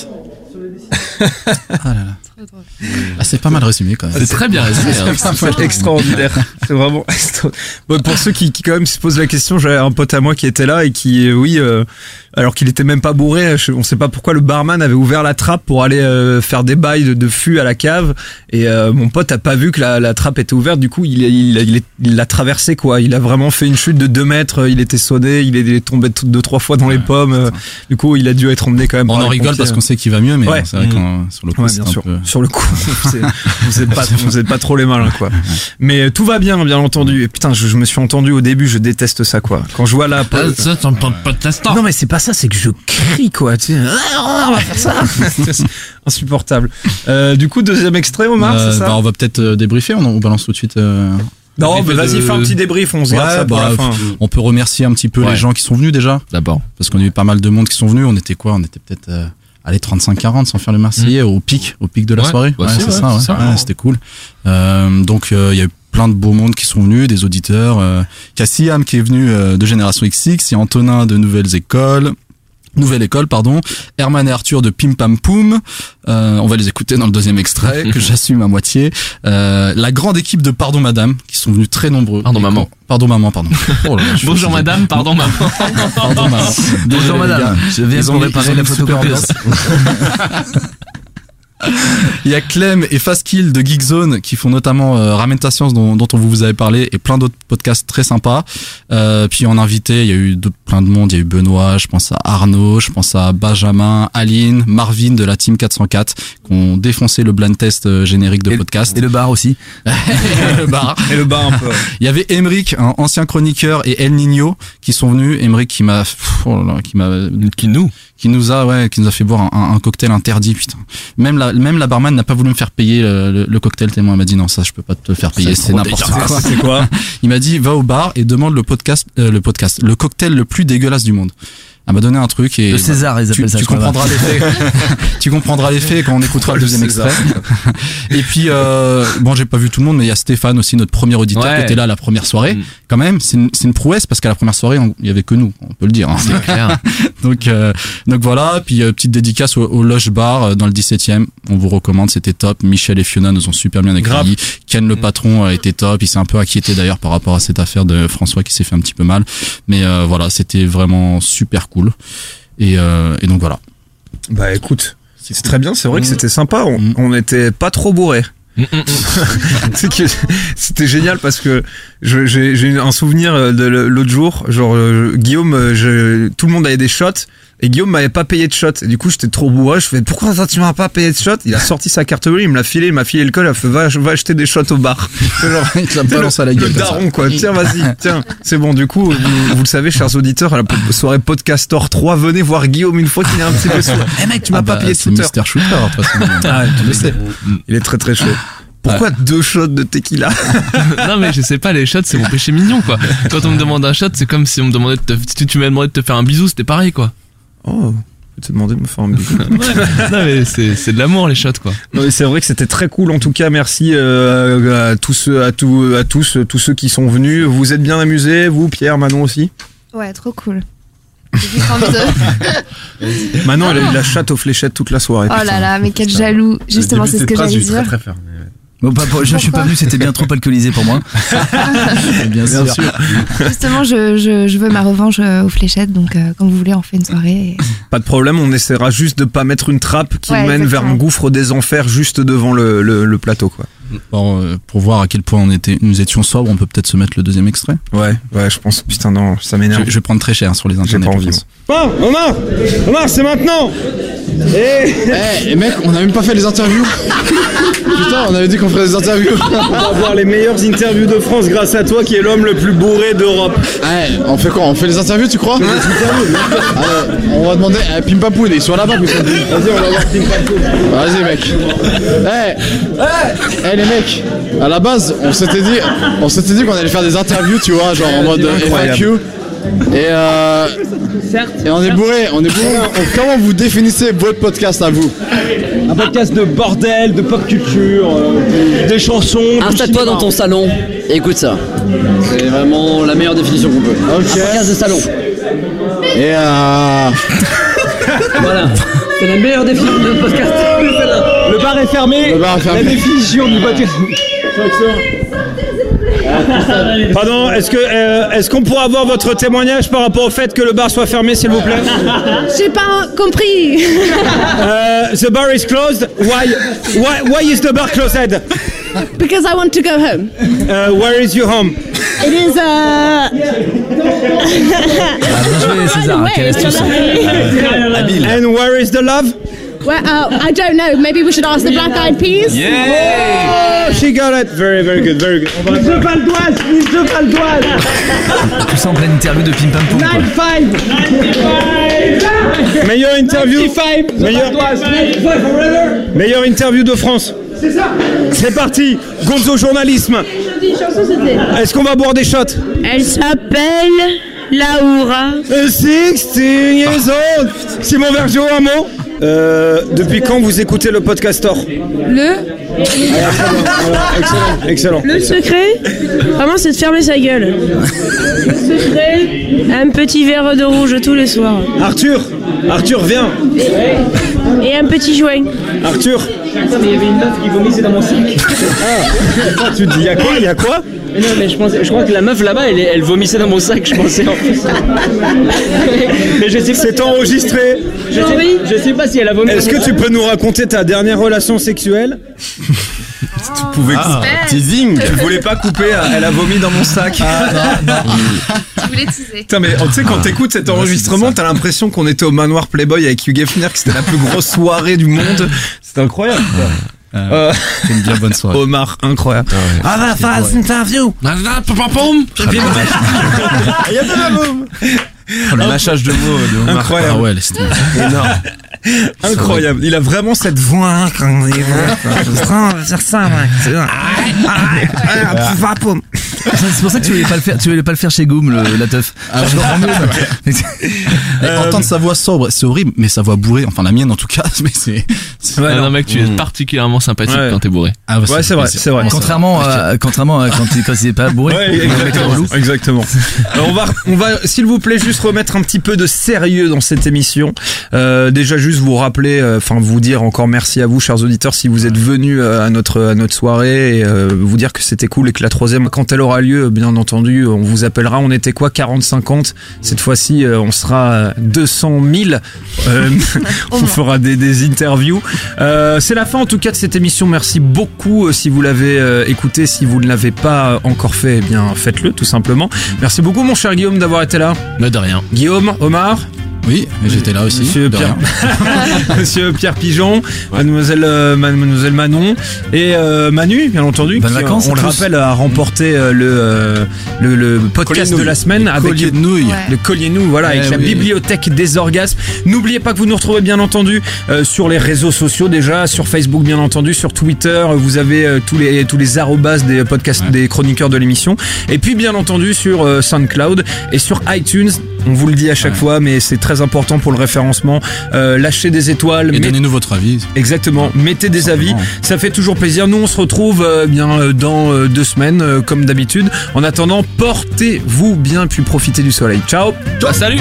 Ah, c'est pas mal résumé quand même. C'est très bien résumé. hein. C'est extraordinaire. C'est vraiment extra- Bon, pour ceux qui, qui quand même se posent la question, j'avais un pote à moi qui était là et qui, euh, oui, euh, alors qu'il était même pas bourré, je- on sait pas pourquoi le barman avait ouvert la trappe pour aller euh, faire des bails de, de fût à la cave et euh, mon pote a pas vu que la, la trappe était ouverte. Du coup, il, il, il, est- il l'a traversé quoi. Il a vraiment fait une chute de 2 mètres. Il était sonné, il est, il est tombé deux trois fois dans les pommes. euh, Du coup, il a dû être emmené quand même. On par en rigole pompiers. parce qu'on sait qu'il va mieux, mais Ouais. c'est vrai qu'on sur le coup, Ouais, c'est bien un sûr. peu- Sur le coup, vous êtes pas, vous êtes pas trop les malins, quoi. Mais euh, tout va bien, bien entendu. Et putain, je, je me suis entendu au début, je déteste ça, quoi. Quand je vois la. Ah, ça, c'est un podcast. Non, mais c'est pas ça, c'est que je crie, quoi. Tu sais, Ah, on va faire ça. C'est Insupportable. Euh, du coup, deuxième extrait, Omar, Euh, c'est ça bah, on va peut-être euh, débriefer, on, on balance tout de suite. euh, Non, mais vas-y, de- fais un petit débrief, on se garde Ouais, ça pour bah, la fin. On peut remercier un petit peu Ouais. les gens qui sont venus déjà. D'abord. Parce qu'on a eu pas mal de monde qui sont venus. On était quoi? On était peut-être euh, allez 35-40 sans faire le Marseillais au pic, au pic de la Ouais, soirée. bah, c'est ouais, ça. c'est ouais. ça. Ouais, C'était cool. Euh, donc euh, il y a eu plein de beaux mondes qui sont venus, des auditeurs. Euh, il y a Siam qui est venu euh, de Génération XX, il y a Antonin de Nouvelles Écoles. Nouvelle école, pardon. Herman et Arthur de Pim Pam Poum. Euh, on va les écouter dans le deuxième extrait que j'assume à moitié. Euh, la grande équipe de Pardon Madame qui sont venus très nombreux. Pardon, maman. Pardon maman, pardon. Oh là je Bonjour madame, pardon maman. Pardon maman. Bonjour madame, je viens Ils pour réparer la photocopieuse. Il y a Clem et Fastkill de Geekzone qui font notamment euh, Ramène ta science dont, dont on vous avait parlé et plein d'autres podcasts très sympas. Euh, puis en invité, il y a eu de, plein de monde. Il y a eu Benoît, je pense à Arnaud, je pense à Benjamin, Aline, Marvin de la Team 404 qui ont défoncé le blind test euh, générique de podcast. Et le bar aussi. le bar. Et le bas un peu. Il y avait Emric, un ancien chroniqueur, et El Nino qui sont venus. Emric qui m'a, oh qui m'a, Qui nous qui nous a, ouais, qui nous a fait boire un, un- cocktail interdit, putain. Même la, même la barman n'a pas voulu me faire payer le, le- le cocktail tellement elle m'a dit non, ça je peux pas te le faire payer, c'est n'importe quoi. C'est quoi Il m'a dit va au bar et demande le podcast, euh, le podcast, le cocktail le plus dégueulasse du monde. Elle m'a donné un truc et Le César, ils tu, appellent ça, tu comprendras l'effet. tu comprendras l'effet quand on écoutera le deuxième extrait. et puis euh, bon, j'ai pas vu tout le monde, mais il y a Stéphane aussi, notre premier auditeur Ouais. qui était là la première soirée. Quand même, c'est une, c'est une prouesse parce qu'à la première soirée, il y avait que nous, on peut le dire. hein. Donc euh, donc voilà, puis euh, petite dédicace au, au Loge Bar euh, dans le 17e. On vous recommande, c'était top. Michel et Fiona nous ont super bien accueillis. Ken le patron a été top. Il s'est un peu inquiété d'ailleurs par rapport à cette affaire de François qui s'est fait un petit peu mal. Mais euh, voilà, c'était vraiment super cool. Et, euh, et donc voilà. Bah écoute, c'est très bien, c'est vrai que Mm. c'était sympa, on, on était pas trop bourrés. C'était génial parce que j'ai eu un souvenir euh, de l'autre jour, genre euh, Guillaume, euh, tout le monde avait des shots et Guillaume m'avait pas payé de shots. Et du coup j'étais trop bourré, je fais pourquoi toi tu m'as pas payé de shots Il a sorti sa carte bleue, il me l'a filé, il m'a filé le code, il a fait va, va acheter des shots au bar. Genre, Il te l'a balancé à la le, gueule le ça. daron quoi. Tiens vas-y, tiens, c'est bon. Du coup vous, vous le savez chers auditeurs, à la soirée Podcastor 3, venez voir Guillaume une fois qu'il est un petit peu sourd. Eh mec tu m'as Ah pas bah, payé de c'est shooter. Mister Shooter, de toute façon. Ah, tu le sais. Il est très très chaud. Pourquoi deux shots de tequila? Non mais je sais pas les shots c'est mon péché mignon quoi. Quand on me demande un shot c'est comme si on me demandait de te, si tu m'avais demandé de te faire un bisou c'était pareil quoi. Oh, je te demander de me faire un bisou. non mais c'est c'est de l'amour les shots quoi. Non, mais c'est vrai que c'était très cool. En tout cas, merci euh, à tous, ceux- à tous, à tous, tous ceux qui sont venus. Vous êtes bien amusés, vous, Pierre, Manon aussi? Ouais, trop cool. J'ai juste envie de- Manon, elle a eu la chatte aux fléchettes toute la soirée. Oh là là, mais quel jaloux. Justement, c'est ce que j'allais dire. Bon, pas pour- je, je suis pas venu, c'était bien trop alcoolisé pour moi. bien, sûr. Justement, je, je, je veux ma revanche euh, aux fléchettes, donc euh, quand vous voulez, on fait une soirée. et- Pas de problème, on essaiera juste de pas mettre une trappe qui Ouais, mène vers un gouffre des enfers juste devant le, le, le plateau, quoi. Bon, euh, pour voir à quel point on était, nous étions sobres, on peut peut-être se mettre le deuxième extrait. Ouais, ouais, je pense. Putain, non, ça Je, m'énerve. je vais prendre très cher sur les J'ai internets. pas je envie. Bon, Omar Omar, c'est maintenant Et... Eh, mec, on a même pas fait les interviews. Putain, on avait dit qu'on ferait des interviews. On va avoir les meilleures interviews de France grâce à toi qui est l'homme le plus bourré d'Europe. Eh, on fait quoi On fait les interviews, tu crois? Allez, on va demander. Eh, Pimpapoun, ils sont là-bas. Vas-y, on va voir Pimpapoun. Vas-y, mec. Eh, eh, les mecs. À la base, on s'était dit, on s'était dit qu'on allait faire des interviews, tu vois, genre en mode. FAQ. Et euh, et on est bourré, on est bourré. Comment vous définissez votre podcast à vous Un podcast de bordel, de pop culture, euh, des chansons. Installe-toi dans ton salon et écoute ça. C'est vraiment la meilleure définition qu'on peut. Un podcast de salon. Et euh, Voilà. C'est la meilleure définition de podcast. Celle-là. Le bar est fermé. Le bar est fermé. La définition du podcast. Pardon, est-ce que euh, est-ce qu'on pourrait avoir votre témoignage par rapport au fait que le bar soit fermé, s'il vous plaît? J'ai pas compris. Euh, The bar is closed. Why? Why? Why is the bar closed? Because I want to go home. Uh, where is your home? It is uh Bien joué César, quelle astuce. Habile. And where is the love? Well, uh, I don't know. Maybe we should ask the Black Eyed Peas. Oh, she got it. Very, very good, very good. Mise de Valdoise, mise de Valdoise. Tout ça en pleine interview de Pim Pam Poum. quoi. 95. Meilleure interview. Meilleure, meilleure interview de France. C'est ça. C'est parti. Gonzo journalisme. Est-ce qu'on va boire des shots? Elle s'appelle Laura. 16 years old. Simon Vergeot, un mot? Euh, Depuis quand vous écoutez le podcastor Le Excellent, excellent. le secret, vraiment, c'est de fermer sa gueule. Le secret, un petit verre de rouge tous les soirs. Arthur, Arthur, viens. Et un petit joint. Arthur. Mais il y avait une meuf qui vomissait dans mon sac. Ah, tu te dis, y'a quoi, y'a quoi Non, mais je, pense, je crois que la meuf là-bas, elle, elle vomissait dans mon sac, je pensais en fait. mais je sais. C'est enregistré. Je sais, je sais pas si elle a vomi. Est-ce que tu peux nous raconter ta dernière relation sexuelle Tu pouvais Ah, teasing. Tu voulais pas couper. Elle a vomi dans mon sac. Tu voulais teaser. Putain, mais tu sais, quand t'écoutes cet enregistrement, t'as l'impression qu'on était au manoir Playboy avec Hugh Hefner, que c'était la plus grosse soirée du monde. C'est incroyable. Euh, C'est une bien bonne soirée. Omar, incroyable. Ah va faire cette interview. Ah. Il y a de la boum. Oh, le mâchage de mots de Omar. Incroyable. Ah ouais. Énorme. Incroyable. Il a vraiment cette voix hein, dire ça, mec. Ah, ah, ah, poum. C'est pour ça que tu voulais pas le faire, tu voulais pas le faire chez Goom, le, la teuf. Ah, Je comprends mieux, Et entendre sa voix sobre, c'est horrible, mais sa voix bourrée, enfin la mienne en tout cas, mais c'est. c'est- Ah non, mec, tu es particulièrement sympathique Ouais. quand t'es bourré. Ah, bah, Ouais, c'est vrai, c'est vrai. Contrairement à, contrairement à quand il, quand est pas bourré. Ouais, exactement. relou. exactement. Alors, on va, on va, s'il vous plaît, juste remettre un petit peu de sérieux dans cette émission. Euh, déjà, juste vous rappeler, euh, enfin, vous dire encore merci à vous, chers auditeurs, si vous êtes venus euh, à notre à notre soirée et euh, vous dire que c'était cool et que la troisième, quand elle aura lieu, bien entendu, on vous appellera. On était quoi, 40-50 Cette fois-ci, euh, on sera à 200 000. Euh, on fera des, des interviews. Euh, c'est la fin en tout cas de cette émission. Merci beaucoup si vous l'avez euh, écouté. Si vous ne l'avez pas encore fait, eh bien faites-le tout simplement. Merci beaucoup mon cher Guillaume d'avoir été là. Mais de rien. Guillaume, Omar. Oui, j'étais là aussi. Monsieur Pierre. Monsieur Pierre Pigeon, Mademoiselle, euh, Mademoiselle Manon et euh, Manu, bien entendu. Bonnes qui, vacances on le rappelle, a remporté euh, le, euh, le, le podcast de la semaine Le avec collier de nouilles. Ouais. le collier de nouilles, voilà, Eh avec la bibliothèque des orgasmes. N'oubliez pas que vous nous retrouvez bien entendu euh, sur les réseaux sociaux déjà, sur Facebook bien entendu, sur Twitter. Vous avez euh, tous les tous les arrobas des podcasts des chroniqueurs de l'émission. Et puis bien entendu sur euh, SoundCloud et sur iTunes. On vous le dit à chaque fois, mais c'est très important pour le référencement. Euh, lâchez des étoiles, Et donnez-nous votre avis. Exactement. Mettez des avis. Ça fait toujours plaisir. Nous, on se retrouve euh, bien euh, dans euh, deux semaines, comme d'habitude. En attendant, portez-vous bien, puis profitez du soleil. Ciao. Ah, salut